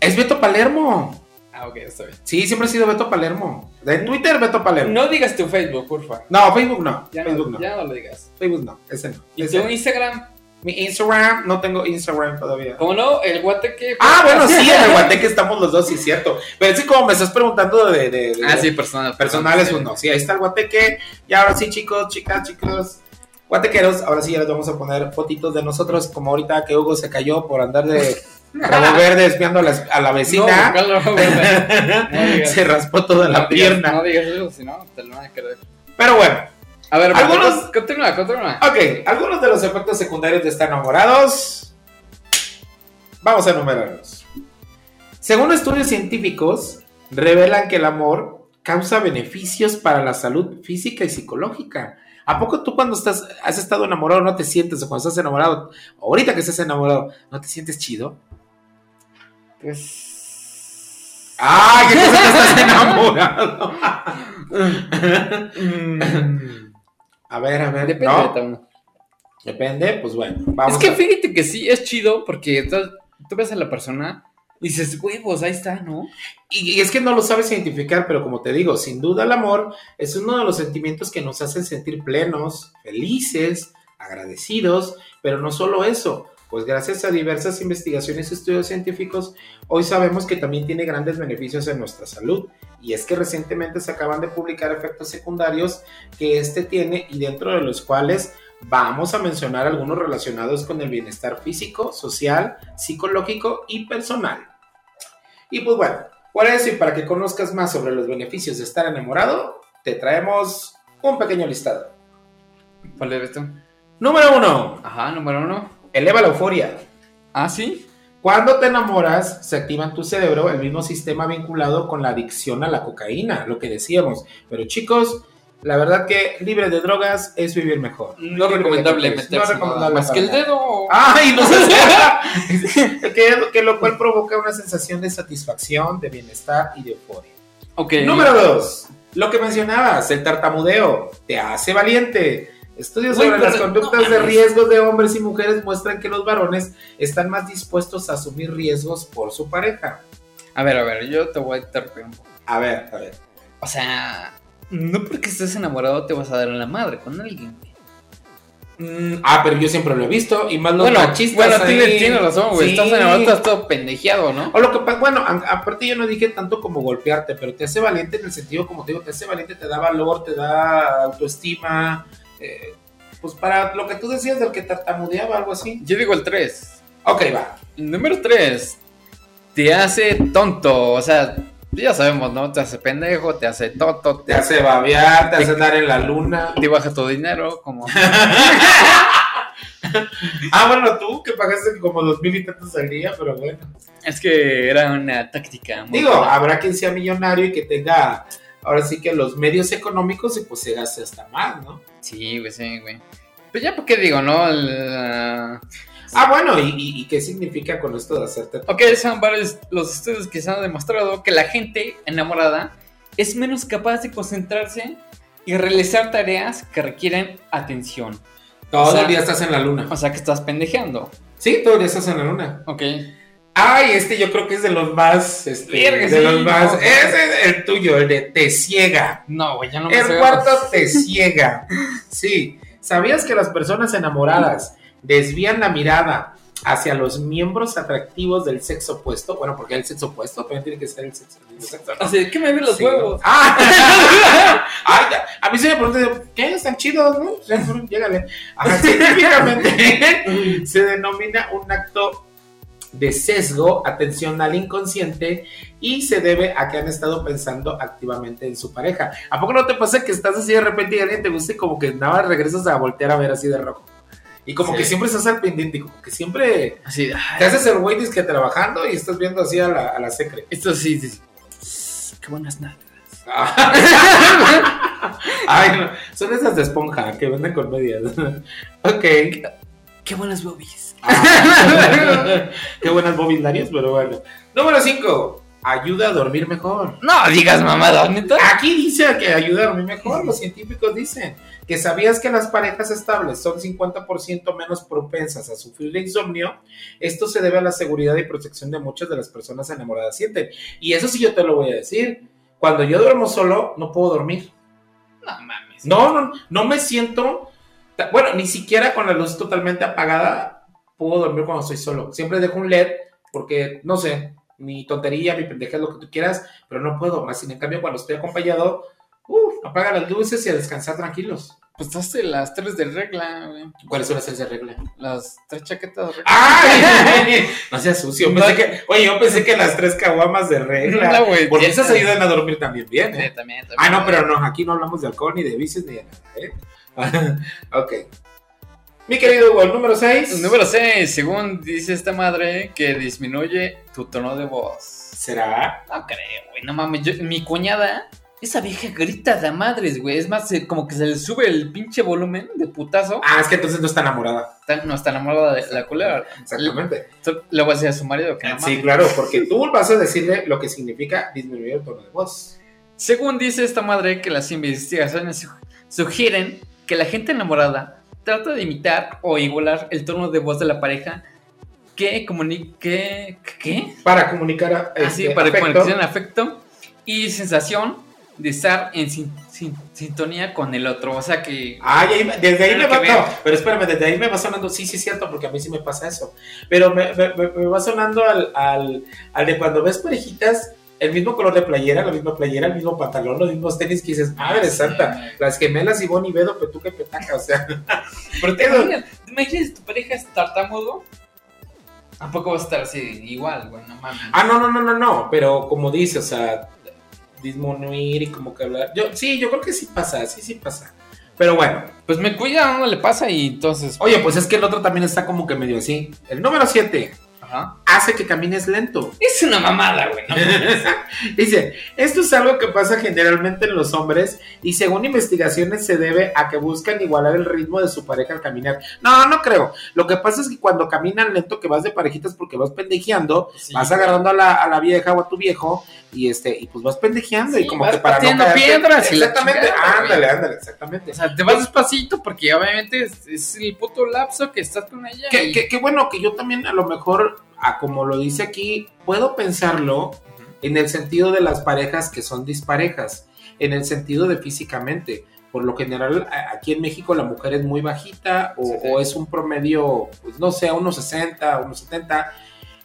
Es Beto Palermo. Ah, ok, está bien. Sí, siempre ha sido Beto Palermo. De Twitter, Beto Palermo. No digas tu Facebook, porfa. No, Facebook no. Ya, Facebook no, no. ya no lo digas. Facebook no. Ese no. ¿Y Ese tu Instagram? Mi Instagram, no tengo Instagram todavía. ¿Cómo no? El guateque. Ah, bueno, sí, en el Guateque estamos los dos, sí, cierto. Pero sí, como me estás preguntando de, de- de- Ah, sí, personal. personales, sí. uno. Sí, ahí está el Guateque. Y ahora sí, chicos, chicas, chicos, guatequeros, ahora sí ya les vamos a poner fotitos de nosotros, como ahorita que Hugo se cayó por andar de, Rabo verde espiando a la, a la vecina. No. No digas. se raspó toda la No digas- pierna. No digas eso, si no, te lo van a creer. Pero bueno, A ver, Algunos- continúa, continúa. ok, algunos de los efectos secundarios de estar enamorados. Vamos a enumerarlos. Según estudios científicos, revelan que el amor causa beneficios para la salud física y psicológica. ¿A poco tú cuando estás, has estado enamorado no te sientes, o cuando estás enamorado, ahorita que estás enamorado, no te sientes chido? Pues. ¡Ay, que estás enamorado! A ver, a ver, Depende ¿no? de cada uno. Depende, pues bueno, vamos Es que a- fíjate que sí, es chido porque tú, tú ves a la persona y dices, huevos, ahí está, ¿no? Y, y es que no lo sabes identificar, pero como te digo, sin duda el amor es uno de los sentimientos que nos hacen sentir plenos, felices, agradecidos, pero no solo eso, pues gracias a diversas investigaciones y estudios científicos, hoy sabemos que también tiene grandes beneficios en nuestra salud. Y es que recientemente se acaban de publicar efectos secundarios que este tiene y dentro de los cuales vamos a mencionar algunos relacionados con el bienestar físico, social, psicológico y personal. Y pues bueno, por eso y para que conozcas más sobre los beneficios de estar enamorado, te traemos un pequeño listado. ¿Cuál ves tú? Número uno, Ajá, número uno. Eleva la euforia. Ah, sí. Cuando te enamoras, se activa en tu cerebro el mismo sistema vinculado con la adicción a la cocaína, lo que decíamos. Pero chicos, la verdad que libre de drogas es vivir mejor. No ¿Qué recomendable meterse. No recomendable. Más que el dedo. ¡Ay, no sé! que, que lo cual provoca una sensación de satisfacción, de bienestar y de euforia. Ok. Número dos, lo que mencionabas, el tartamudeo, te hace valiente. Estudios sobre las no conductas de riesgos de hombres y mujeres muestran que los varones están más dispuestos a asumir riesgos por su pareja. A ver, a ver, yo te voy a interrumpir un poco. A ver, a ver. O sea, no porque estés enamorado te vas a dar en la madre con alguien. Mm, ah, pero yo siempre lo he visto y más los Bueno, machistas. bueno, ahí. tienes, tienes razón, güey. Sí. Estás enamorado, estás todo pendejeado, ¿no? O lo que pasa, bueno, aparte yo no dije tanto como golpearte, pero te hace valiente en el sentido, como te digo, te hace valiente, te da valor, te da autoestima. Eh, pues para lo que tú decías del que tartamudeaba, algo así. Yo digo el 3. Ok, va. Número 3. Te hace tonto. O sea, ya sabemos, ¿no? Te hace pendejo, te hace tonto, Te hace babear, te Te- hace andar en la luna. te baja tu dinero, como... Ah, bueno, tú que pagaste como dos mil y tantos al día, pero bueno. Es que era una táctica. Digo, buena. habrá quien sea millonario y que tenga, ahora sí que los medios económicos y pues se gaste hasta más, ¿no? Sí, güey, sí, güey. Pero ya, ¿por qué digo, no? El, ah, bueno, ¿y, y, y qué significa con esto de hacerte? Ok, son varios los estudios que se han demostrado que la gente enamorada es menos capaz de concentrarse y realizar tareas que requieren atención. Todo o sea- el día estás en la luna. O sea, que estás pendejeando. Sí, todo el día estás en la luna. Ok. Ay, este yo creo que es de los más, este, Verga, de sí, los más, no. ese es el tuyo, el de te ciega. No, güey, ya no me El cuarto te ciega. Sí. ¿Sabías que las personas enamoradas desvían la mirada hacia los miembros atractivos del sexo opuesto? Bueno, porque el sexo opuesto también tiene que ser el sexo. el sexo, ¿no? Así, ¿qué me ven los Sí, huevos? ¿no? Ah, Ay, a mí se me pregunta, ¿qué? ¿Están chidos? ¿no? Llégale. Ajá, científicamente se denomina un acto de sesgo atencional inconsciente y se debe a que han estado pensando activamente en su pareja. ¿A poco no te pasa que estás así de repente y alguien te gusta y como que nada más regresas a voltear a ver así de rojo? Y como Sí. que siempre estás al pendiente, como que siempre Así, te haces el güey que trabajando y estás viendo así a la, a la secre. esto sí, sí. Qué buenas nalgas. Ay, no. Son esas de esponja que venden con medias. ok. Qué buenas boobies. Ah. Qué buenas bobilarias, pero bueno. Número 5. Ayuda a dormir mejor. No digas mamada, neta. Aquí dice que ayuda a dormir mejor. Los científicos dicen que sabías que las parejas estables son 50% menos propensas a sufrir de insomnio. Esto se debe a la seguridad y protección de muchas de las personas enamoradas sienten. Y eso sí yo te lo voy a decir. Cuando yo duermo solo, no puedo dormir. No mames. No, no, no me siento. Bueno, ni siquiera con la luz totalmente apagada puedo dormir cuando estoy solo. Siempre dejo un LED porque, no sé, mi tontería, mi pendeja, lo que tú quieras, pero no puedo. Más sin en cambio, cuando estoy acompañado, uff, apaga las luces y a descansar tranquilos. Pues hace las tres de regla, güey. ¿Cuáles son las tres de regla? Las tres chaquetas de regla. ¡Ay! no seas sucio. Pensé que, oye, yo pensé que las tres caguamas de regla. No, güey, porque esas ayudan a dormir también bien, Sí, ¿eh? también, también. Ah, no, pero no, aquí no hablamos de alcohol, ni de vicios, ni de nada, ¿eh? ok. Mi querido Hugo, el número 6. Número 6, según dice esta madre, que disminuye tu tono de voz. ¿Será? No creo, güey, no mames. yo- mi cuñada, esa vieja grita de madres, güey. Es más, como que se le sube el pinche volumen de putazo. Ah, es que entonces no está enamorada. Está- no está enamorada de la culera. Exactamente. Le, voy a decir a su marido que no Sí, mames. claro, porque tú vas a decirle lo que significa disminuir el tono de voz. Según dice esta madre, que las investigaciones su- sugieren que la gente enamorada trata de imitar o igualar el tono de voz de la pareja que comunique. ¿Qué? Para comunicar a- Así, este, para afecto. comunicación, afecto y sensación de estar en sin- sin- sintonía con el otro. O sea que. Ah, desde ahí me va, no, pero espérame, desde ahí me va sonando, sí, sí es cierto, porque a mí sí me pasa eso, pero me- me- me va sonando al, al, al de cuando ves parejitas, el mismo color de playera, la misma playera, el mismo pantalón, los mismos tenis que dices, madre santa, las gemelas Ivonne y Bedo, Petuca y Petaca, o sea, Pero te imaginas, ¿te imaginas tu pareja es tartamudo? Tampoco vas a estar así igual, güey, no mames. ah, no, no, no, no, no, pero como dice, o sea, disminuir y como que hablar, yo, sí, yo creo que sí pasa, sí, sí pasa, pero bueno, Pues me cuida, no le pasa y entonces. oye, pues es que el otro también está como que medio así, el número 7, Ajá. hace que camines lento. Es una mamada, güey. ¿no? Dice, esto es algo que pasa generalmente en los hombres y según investigaciones se debe a que buscan igualar el ritmo de su pareja al caminar. No, no creo. Lo que pasa es que cuando caminan lento, que vas de parejitas porque vas pendejeando, Sí. vas agarrando a la, a la vieja o a tu viejo y este y pues vas pendejeando y como vas que para no caerte- piedras Exactamente, chingada, güey. ándale, ándale, exactamente. O sea, te vas despacito porque obviamente es, es el puto lapso que estás con ella. Qué, y- qué bueno que yo también a lo mejor, a como lo dice aquí, puedo pensarlo en el sentido de las parejas que son disparejas, en el sentido de físicamente. Por lo general, aquí en México la mujer es muy bajita o, Sí, sí. o es un promedio, pues no sé, unos 60, unos 70,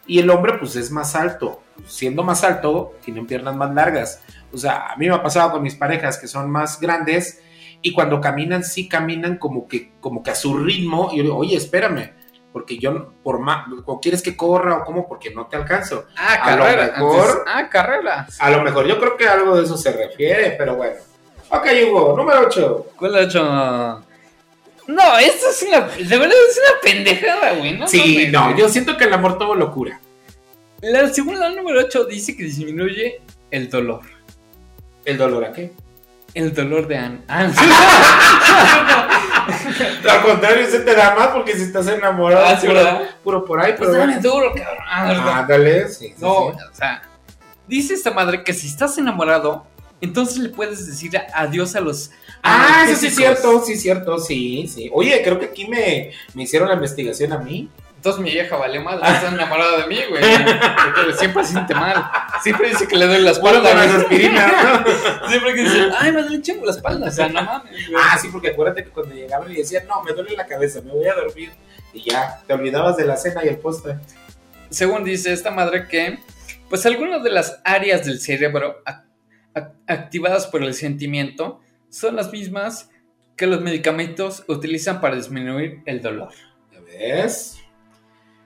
y el hombre pues es más alto. Siendo más alto, tienen piernas más largas. O sea, a mí me ha pasado con mis parejas que son más grandes y cuando caminan, sí caminan como que, como que a su ritmo. Y yo digo, oye, espérame, porque yo, no- por más, o quieres que corra o cómo, porque no te alcanzo. Ah, a lo carrera. mejor- antes- ah, carreras. A lo mejor yo creo que algo de eso se refiere, pero bueno. Ok, Hugo, número 8. ¿Cuál ha hecho? No, esto es una. De verdad es una pendejada, güey. No sí, no, güey. yo siento que el amor todo lo cura. La segunda número 8 dice que disminuye el dolor. ¿El dolor a qué? El dolor de Anne. Ah, Al contrario, se te da más porque si estás enamorado, Ah, puro, por ahí, pues pero bueno. duro, cabrón. Ah. Ándale, sí, sí, No, sí. o sea, dice esta madre que si estás enamorado, entonces le puedes decir adiós a los. Ah, eso sí es cierto, sí es cierto, sí, sí. Oye, creo que aquí me, me hicieron la investigación a mí. Entonces mi vieja vale más, está enamorada de mí, güey. Siempre siente mal. Siempre dice que le doy la Bueno, espalda. con las güey. aspirinas. Siempre que dice, ay, me duele chingo la espalda. O sea, no mames, güey. Ah, sí, porque acuérdate que cuando llegaban y decían, no, me duele la cabeza, me voy a dormir. Y ya, te olvidabas de la cena y el postre. Según dice esta madre que, pues algunas de las áreas del cerebro ac- ac- activadas por el sentimiento son las mismas que los medicamentos utilizan para disminuir el dolor. ¿Ya ves?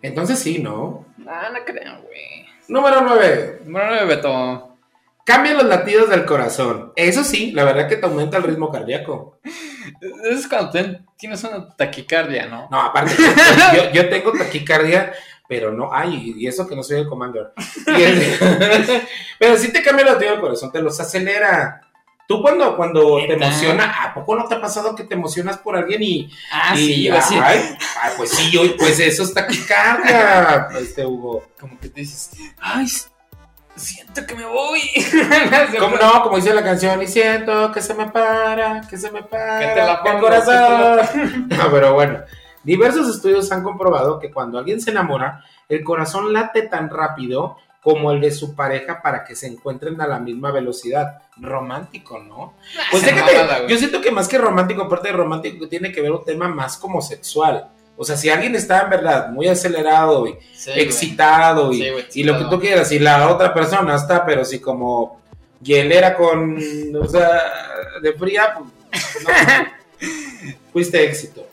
Entonces sí, ¿no? Ah, no creo, güey. Número 9. Bueno, no, Beto. Cambia los latidos del corazón. Eso sí, la verdad que te aumenta el ritmo cardíaco. Es cuando ten- tienes una taquicardia, ¿no? No, aparte, yo, yo tengo taquicardia, pero no, ay, y eso que no soy el commander. El- pero sí te cambia los latidos del corazón, te los acelera. Tú cuando, cuando te emociona, ¿a poco no te ha pasado que te emocionas por alguien y, Ah, y sí, ay, ay, pues sí, yo, pues eso es taquicardia, este Hugo. Como que te dices, ay, siento que me voy. ¿Cómo no? Como dice la canción, y siento que se me para, que se me para Que te la el pongo, corazón. No, pero bueno, diversos estudios han comprobado que cuando alguien se enamora, el corazón late tan rápido como el de su pareja para que se encuentren a la misma velocidad. Romántico, ¿no? Pues Esa déjate, yo siento que más que romántico, aparte de romántico, tiene que ver un tema más como sexual. O sea, si alguien está en verdad muy acelerado y Sí, güey. excitado y, Sí, güey, y lo que tú quieras, y la otra persona está, pero sí como hielera con, o sea, de fría, pues, no. Fuiste éxito.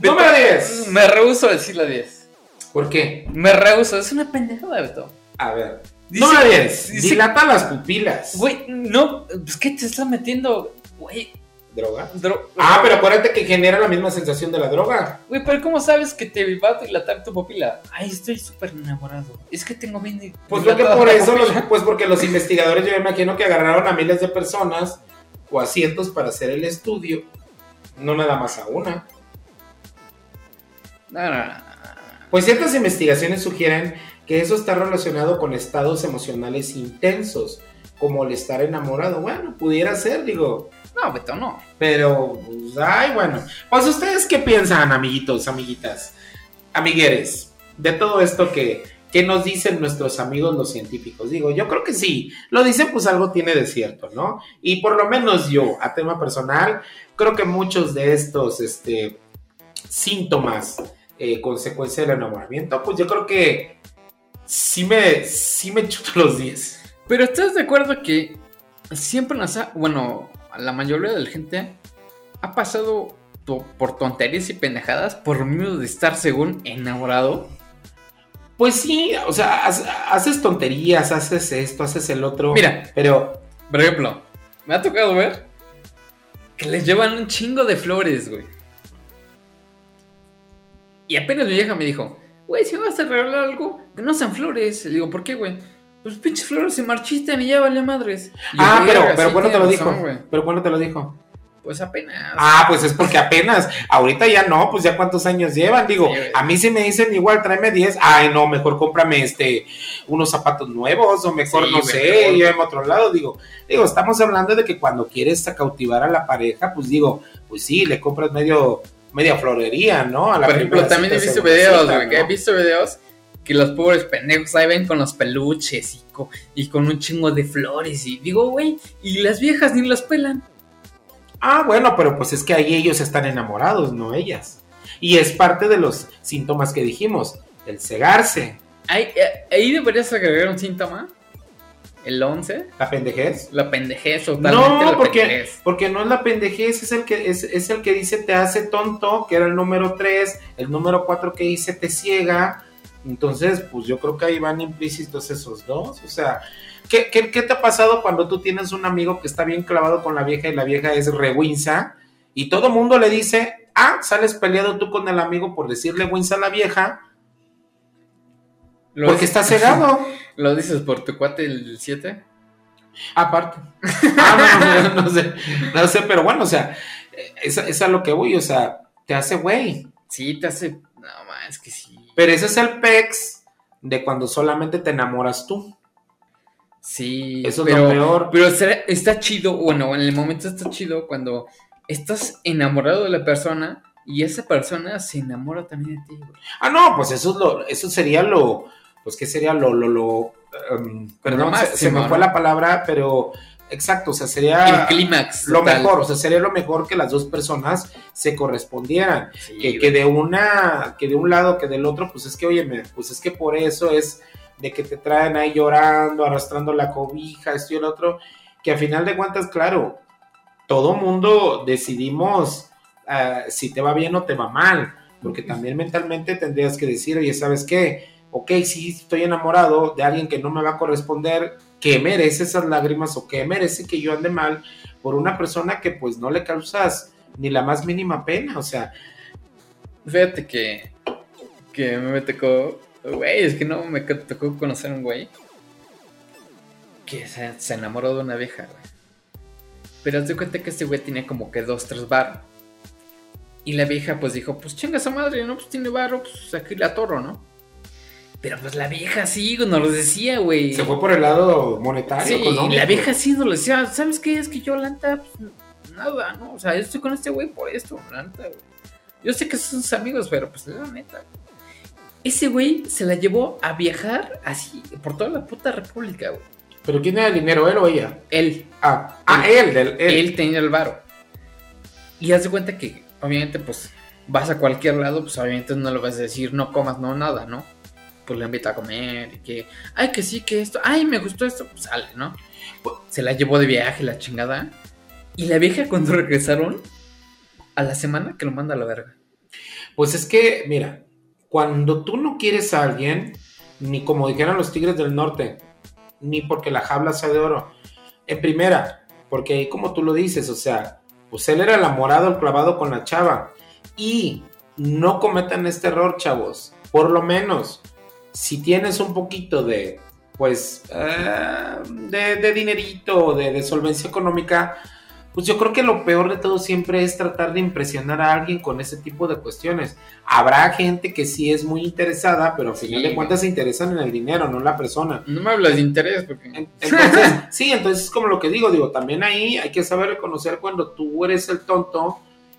Número 10. Me rehuso a decir la 10. ¿Por qué? Me rehuso, es una pendejada, Beto. A ver. Dice- 10. dice- Dilata las pupilas. Güey, no, pues ¿qué te estás metiendo? Güey, ¿Droga? dro- Ah, pero acuérdate que genera la misma sensación de la droga. Güey, pero ¿cómo sabes que te va a dilatar tu pupila? Ay, estoy súper enamorado. Es que tengo bien. Pues creo que por la eso, los- pues porque los investigadores yo me imagino que agarraron a miles de personas o a cientos para hacer el estudio, no nada más a una. No, no, no, no. Pues ciertas investigaciones sugieren que eso está relacionado con estados emocionales intensos, como el estar enamorado. Bueno, pudiera ser, digo, No, Beto, no. pero, pues, ay, bueno. Pues ustedes qué piensan, amiguitos, amiguitas, amigueres, de todo esto que, que nos dicen nuestros amigos los científicos. Digo, yo creo que sí, lo dicen, pues algo tiene de cierto, ¿no? Y por lo menos yo, a tema personal, creo que muchos de estos este, síntomas, eh, consecuencia del enamoramiento, pues yo creo que sí me, sí me chuto los 10. Pero ¿estás de acuerdo que siempre nos ha. Bueno, la mayoría de la gente ha pasado por tonterías y pendejadas por miedo de estar según enamorado? Pues sí, o sea, ha- haces tonterías, haces esto, haces el otro. Mira. pero Por ejemplo, me ha tocado ver que les llevan un chingo de flores, güey. Y apenas mi vieja me dijo, güey, si me vas a regalar algo, que no sean flores. Le digo, ¿por qué, güey? Pues pinches flores se marchistan y ya vale madres. Y yo, Ah, pero, "Verga, pero sí ¿cuándo te lo dijo? razón, güey". ¿Pero cuándo te lo dijo? Pues apenas. Ah, pues es porque apenas, ahorita ya no, pues ya cuántos años llevan, digo, Sí, a mí si me dicen igual, tráeme 10, ay no, mejor cómprame este, unos zapatos nuevos, o mejor Sí, no sé, llévame a otro lado, digo, digo, estamos hablando de que cuando quieres cautivar a la pareja, pues digo, pues sí, le compras medio, media florería, ¿no? A la Por ejemplo, también he visto videos, cita, güey, que he ¿no? visto videos que los pobres pendejos ahí ven con los peluches y con, y con un chingo de flores. Y digo, güey, y las viejas ni las pelan. Ah, bueno, pero pues es que ahí ellos están enamorados, no ellas. Y es parte de los síntomas que dijimos, el cegarse, Ahí, eh, ahí deberías agregar un síntoma. El 11. la pendejez. La pendejez, totalmente No, la porque, pendejez. porque no es la pendejez, es el que es, es el que dice te hace tonto, que era el número 3, el número 4 que dice te ciega. Entonces, pues yo creo que ahí van implícitos esos dos. O sea, ¿qué, qué, qué te ha pasado cuando tú tienes un amigo que está bien clavado con la vieja y la vieja es rewinza? Y todo mundo le dice, ah, sales peleado tú con el amigo por decirle winza a la vieja, Lo porque dices- está cegado. ¿Lo dices por tu cuate el 7? Aparte. Ah, no, no, no sé, no sé, pero bueno, o sea, es, es a lo que voy, o sea, te hace güey. Sí, te hace. No, ma, es que sí. Pero ese es el pex de cuando solamente te enamoras tú. Sí. Eso es pero, lo peor. Pero está chido, bueno, en el momento está chido cuando estás enamorado de la persona y esa persona se enamora también de ti, güey. Ah, no, pues eso es lo, eso sería lo, pues qué sería lo, lo, lo, em, perdón, Lo se- se, me fue la palabra, pero exacto, o sea, sería el clímax. Lo total. mejor, o sea, sería lo mejor que las dos personas se correspondieran. Sí, que, que de una, que de un lado, que del otro, pues es que, óyeme, pues es que por eso es de que te traen ahí llorando, arrastrando la cobija, esto y el otro, que a final de cuentas, claro, todo mundo decidimos ah, si te va bien o te va mal, porque también mentalmente tendrías que decir, oye, ¿sabes qué? Ok, sí, estoy enamorado de alguien que no me va a corresponder, que merece esas lágrimas o que merece que yo ande mal por una persona que pues no le causas ni la más mínima pena, o sea, Fíjate que. Que me tocó. Güey, es que no me tocó conocer a un güey. Que se, se enamoró de una vieja, güey. Pero haz de cuenta que este güey tenía como que dos, tres bar. Y la vieja pues dijo, pues chinga esa madre, ¿no? Pues tiene barro, pues aquí la toro, ¿no? Pero pues la vieja sí, no lo decía, güey. se fue por el lado monetario. Sí, económico. la vieja sí no lo decía. ¿Sabes qué? Es que yo, la neta, pues, nada, ¿no? O sea, yo estoy con este güey por esto, la neta, güey. Yo sé que son sus amigos, pero pues la neta. Ese güey se la llevó a viajar así por toda la puta república, güey. Pero ¿quién era el dinero, él o ella? Él, Ah, ah él, del, él. él tenía el varo. Y haz de cuenta que, obviamente, pues vas a cualquier lado, pues obviamente no le vas a decir no comas, no nada, ¿no? Pues le invita a comer y que, ay, que sí, que esto, ay, me gustó esto, pues sale, ¿no? Se la llevó de viaje la chingada. Y la vieja cuando regresaron, a la semana que lo manda a la verga. Pues es que, mira, cuando tú no quieres a alguien, ni como dijeran los tigres del norte, ni porque la jabla sea de oro. En primera, porque ahí como tú lo dices, o sea, pues él era el amorado, el clavado con la chava. Y no cometan este error, chavos. Por lo menos, si tienes un poquito de, pues, eh, de, de, dinerito, de, de solvencia económica, pues yo creo que lo peor de todo siempre es tratar de impresionar a alguien con ese tipo de cuestiones. Habrá gente que sí es muy interesada, pero al final Sí. de cuentas se interesan en el dinero, no en la persona. No me hablas de interés porque... Entonces, sí, entonces es como lo que digo, digo, también ahí hay que saber reconocer cuando tú eres el tonto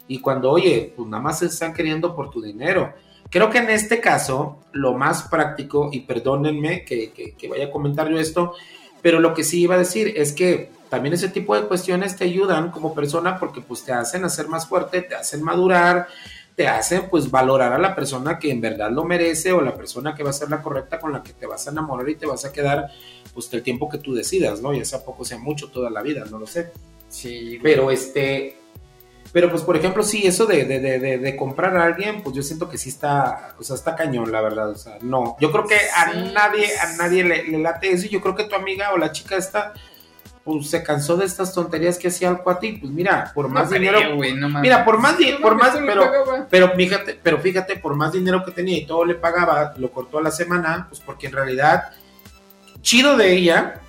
y cuando, oye, pues nada más se están queriendo por tu dinero. Creo que en este caso, lo más práctico, y perdónenme que, que- que vaya a comentar yo esto, pero lo que sí iba a decir es que también ese tipo de cuestiones te ayudan como persona porque pues te hacen hacer más fuerte, te hacen madurar, te hacen pues valorar a la persona que en verdad lo merece o la persona que va a ser la correcta con la que te vas a enamorar y te vas a quedar pues el tiempo que tú decidas, ¿no? Ya sea poco, sea mucho, toda la vida, no lo sé. Sí. Pero este, pero pues por ejemplo, sí, eso de, de, de, de- comprar a alguien, pues yo siento que sí está, o sea, está cañón, la verdad, o sea, no. Yo creo que a Sí. nadie, a nadie le, le late eso y yo creo que tu amiga o la chica esta, pues se cansó de estas tonterías que hacía el cuati, pues mira, por más No dinero, creo, no mira, por más, No por más, pero, pero fíjate, pero fíjate, por más dinero que tenía y todo le pagaba, lo cortó a la semana, pues porque en realidad, chido de ella,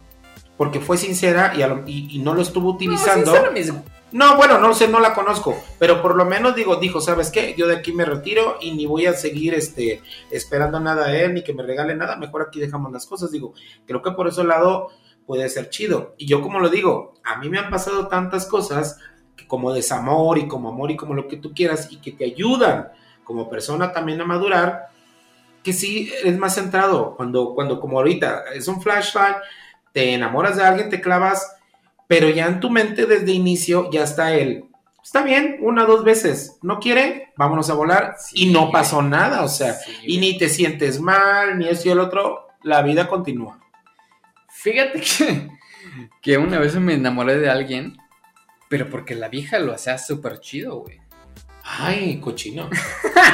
porque fue sincera y, a lo- y- y no lo estuvo utilizando. No, sí, No, bueno, no sé, no la conozco, pero por lo menos digo, dijo, ¿sabes qué? Yo de aquí me retiro y ni voy a seguir este esperando nada a él ni que me regale nada, mejor aquí dejamos las cosas, digo, creo que por ese lado puede ser chido. Y yo como lo digo, a mí me han pasado tantas cosas como desamor y como amor y como lo que tú quieras y que te ayudan como persona también a madurar, que sí es más centrado cuando cuando como ahorita es un flashlight, te enamoras de alguien, te clavas pero ya en tu mente desde inicio ya está él. Está bien, una dos veces. ¿No quiere? Vámonos a volar. Sí, y no pasó nada, o sea, Sí, y ni te sientes mal, ni eso y el otro. La vida continúa. Fíjate que, que una vez me enamoré de alguien, pero porque la vieja lo hacía súper chido, güey. Ay, cochino.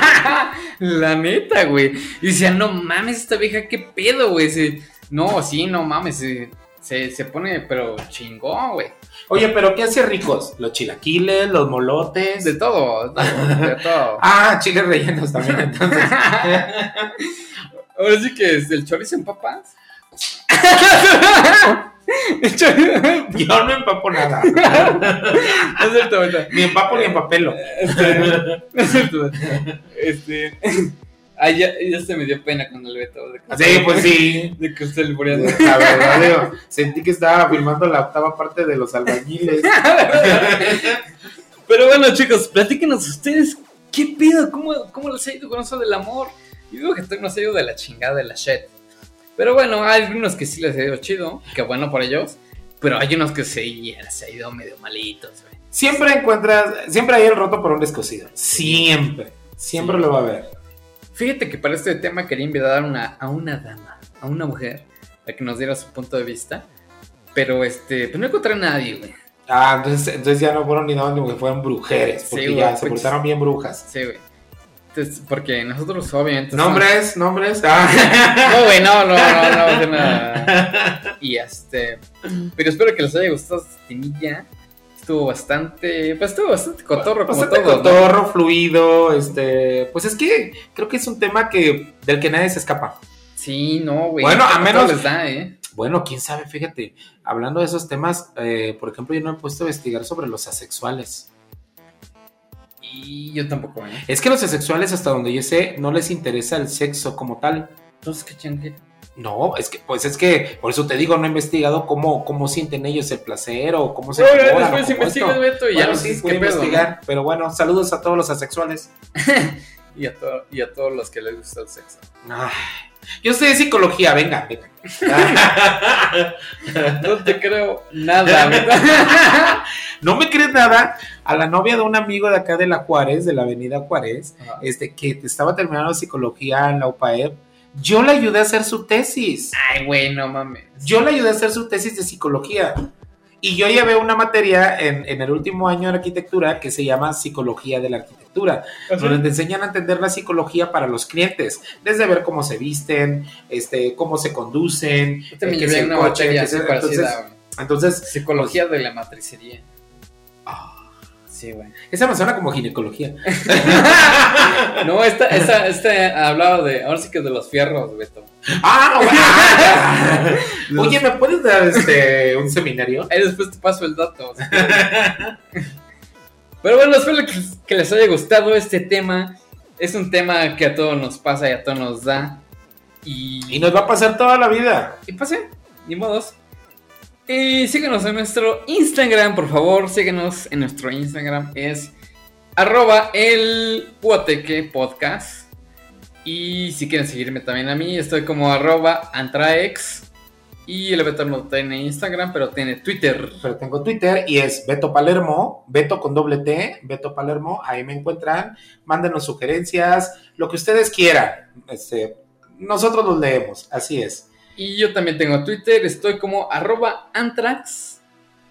La neta, güey. Y decía, no mames, esta vieja, qué pedo, güey. No, sí, no mames. Se, se, pone, pero chingón, güey. Oye, pero ¿qué hace ricos? Los chilaquiles, los molotes. De todo, de todo. Ah, chiles rellenos también, entonces. Ahora sí que es el chorizo en papas. Yo no empapo nada. No es cierto. Ni empapo ni empapelo. Este, no es cierto. Este. Ay, ya, ya se me dio pena con el Beto. De que Sí, pues sí. De que usted albureando. La verdad, digo, sentí que estaba filmando la octava parte de los albañiles. Pero bueno, chicos, platíquenos ustedes. ¿Qué pido? ¿Cómo, ¿Cómo les ha ido con eso del amor? Yo digo que nos ha ido de la chingada de la shit. Pero bueno, hay algunos que sí les ha ido chido. Que bueno por ellos. Pero hay unos que sí les ha ido medio malitos, güey. Siempre encuentras, siempre hay el roto por un descosido. Siempre. Siempre Sí. lo va a haber. Fíjate que para este tema quería invitar a una, a una dama, a una mujer, a que nos diera su punto de vista. Pero este, pues no encontré a nadie, güey. Ah, entonces, entonces ya no fueron ni nada, ni que fueron brujeres. Sí, Porque güey, ya se pues- portaron bien brujas. Sí, güey. Entonces, porque nosotros obviamente... Nombres, nombres. Ah. No, güey, no, no, no, no, nada. Y este. Pero espero que les haya gustado esta timilla. Estuvo bastante. Pues estuvo bastante cotorro, como Bastante todo. ¿no? cotorro, fluido, este, pues es que creo que es un tema que del que nadie se escapa. Sí, no, güey. Bueno, a menos- les da, ¿eh? Bueno, quién sabe, fíjate, hablando de esos temas, eh, por ejemplo, yo no me he puesto a investigar sobre los asexuales. Y yo tampoco, ¿eh? Es que los asexuales, hasta donde yo sé, no les interesa el sexo como tal. Entonces, ¿qué changue? No, es que, pues es que, por eso te digo, no he investigado cómo, cómo sienten ellos el placer o cómo se Bueno, después investigas. Beto, y ya nos sí. ¿no? investigar, pero bueno, saludos a todos los asexuales. Y a, to- y a todos los que les gusta el sexo. Ay, yo sé de psicología, venga, venga. No te creo nada, Beto. no me crees nada a la novia de un amigo de acá de la Juárez, de la avenida Juárez, Ajá. este, que estaba terminando psicología en la UPAEP. Yo le ayudé a hacer su tesis. Ay, güey, no mames. Yo le ayudé a hacer su tesis de psicología. Y yo llevé una materia en, en el último año de arquitectura que se llama Psicología de la Arquitectura, donde te enseñan a entender la psicología para los clientes, desde ver cómo se visten, este, cómo se conducen, también eh, qué llevé es el una coche, materia qué es así el- parecida, entonces, entonces, Psicología de la matricería. Sí, güey. esa me suena como ginecología. No, esta, esta, esta hablaba de, ahora sí que de los fierros, Beto. Ah, bueno. Oye, ¿me puedes dar este un seminario? Ahí después te paso el dato. Pero bueno, espero que, que les haya gustado este tema. Es un tema que a todos nos pasa y a todos nos da. Y, Y nos va a pasar toda la vida. y pase, ni modos. Y síguenos en nuestro Instagram, por favor. Síguenos en nuestro Instagram. Es arroba el Guateque Podcast. Y si quieren seguirme también a mí, estoy como arroba antraex. Y el Beto no tiene Instagram, pero tiene Twitter. Pero tengo Twitter y es Beto Palermo, Beto con doble T, Beto Palermo, ahí me encuentran, mándenos sugerencias, lo que ustedes quieran. Este, nosotros los leemos, así es. Y yo también tengo Twitter, estoy como arroba antrax.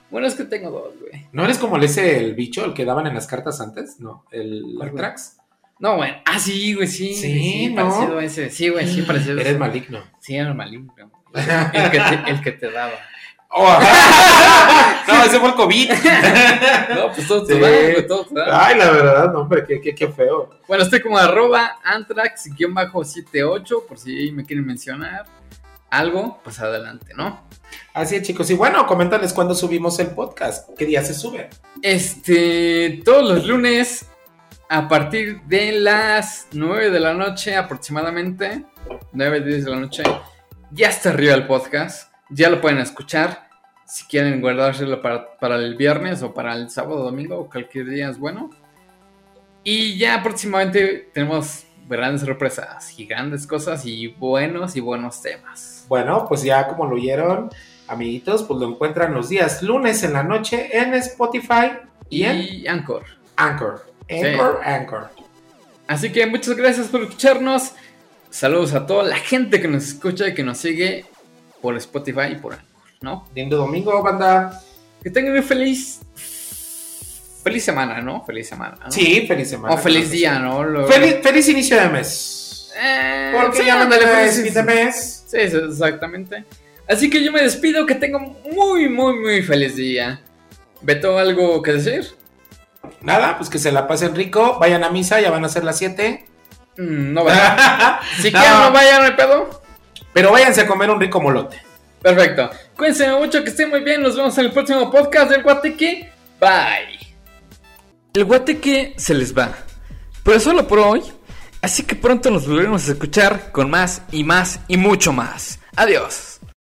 Bueno, es que tengo dos, güey. ¿No eres como el ese el bicho, el que daban en las cartas antes? No, el ¿Cuál, güey? Antrax. No, bueno. Ah, sí, güey, sí. Sí, ¿no? parecido a ese. Sí, güey, sí, parecido a Eres ese. maligno. Sí, era maligno. El que te, el que te daba. Oh. no, ese fue el COVID. No, pues todo Sí. da, güey, todo te da. Ay, la verdad, no, hombre, qué, qué, qué feo. Bueno, estoy como arroba antrax-78, por si me quieren mencionar algo, pues adelante, ¿no? Así es, chicos. Y bueno, coméntales cuándo subimos el podcast. ¿Qué día se sube? Este, todos los lunes a partir de las 9 de la noche aproximadamente, 9, 10 de la noche, ya está arriba el podcast, ya lo pueden escuchar. Si quieren guardárselo para, para el viernes o para el sábado, domingo o cualquier día es bueno. Y ya próximamente tenemos grandes sorpresas, gigantes cosas y buenos y buenos temas. Bueno, pues ya como lo oyeron, amiguitos, pues lo encuentran los días lunes en la noche en Spotify y en Y Anchor. Anchor. Anchor, Anchor. Así que muchas gracias por escucharnos. Saludos a toda la gente que nos escucha y que nos sigue por Spotify y por Anchor, ¿no? Lindo domingo, banda. Que tengan un feliz. Feliz semana, ¿no? Feliz semana. ¿no? Sí, feliz semana. O feliz día, sí. ¿no? Lo- Feliz, feliz inicio de mes. Eh, Porque sí, ya no mes. Sí, exactamente. Así que yo me despido. Que tengan muy, muy, muy feliz día. ¿Beto algo que decir? Nada, pues que se la pasen rico. Vayan a misa, ya van a ser las 7. Mm, no vayan. Si quieren, no vayan, no hay pedo. Pero váyanse a comer un rico molote. Perfecto. Cuídense mucho, que estén muy bien. Nos vemos en el próximo podcast del Guateque. Bye. El Guateque se les va. Pero solo por hoy. Así que pronto nos volveremos a escuchar con más y más y mucho más. Adiós.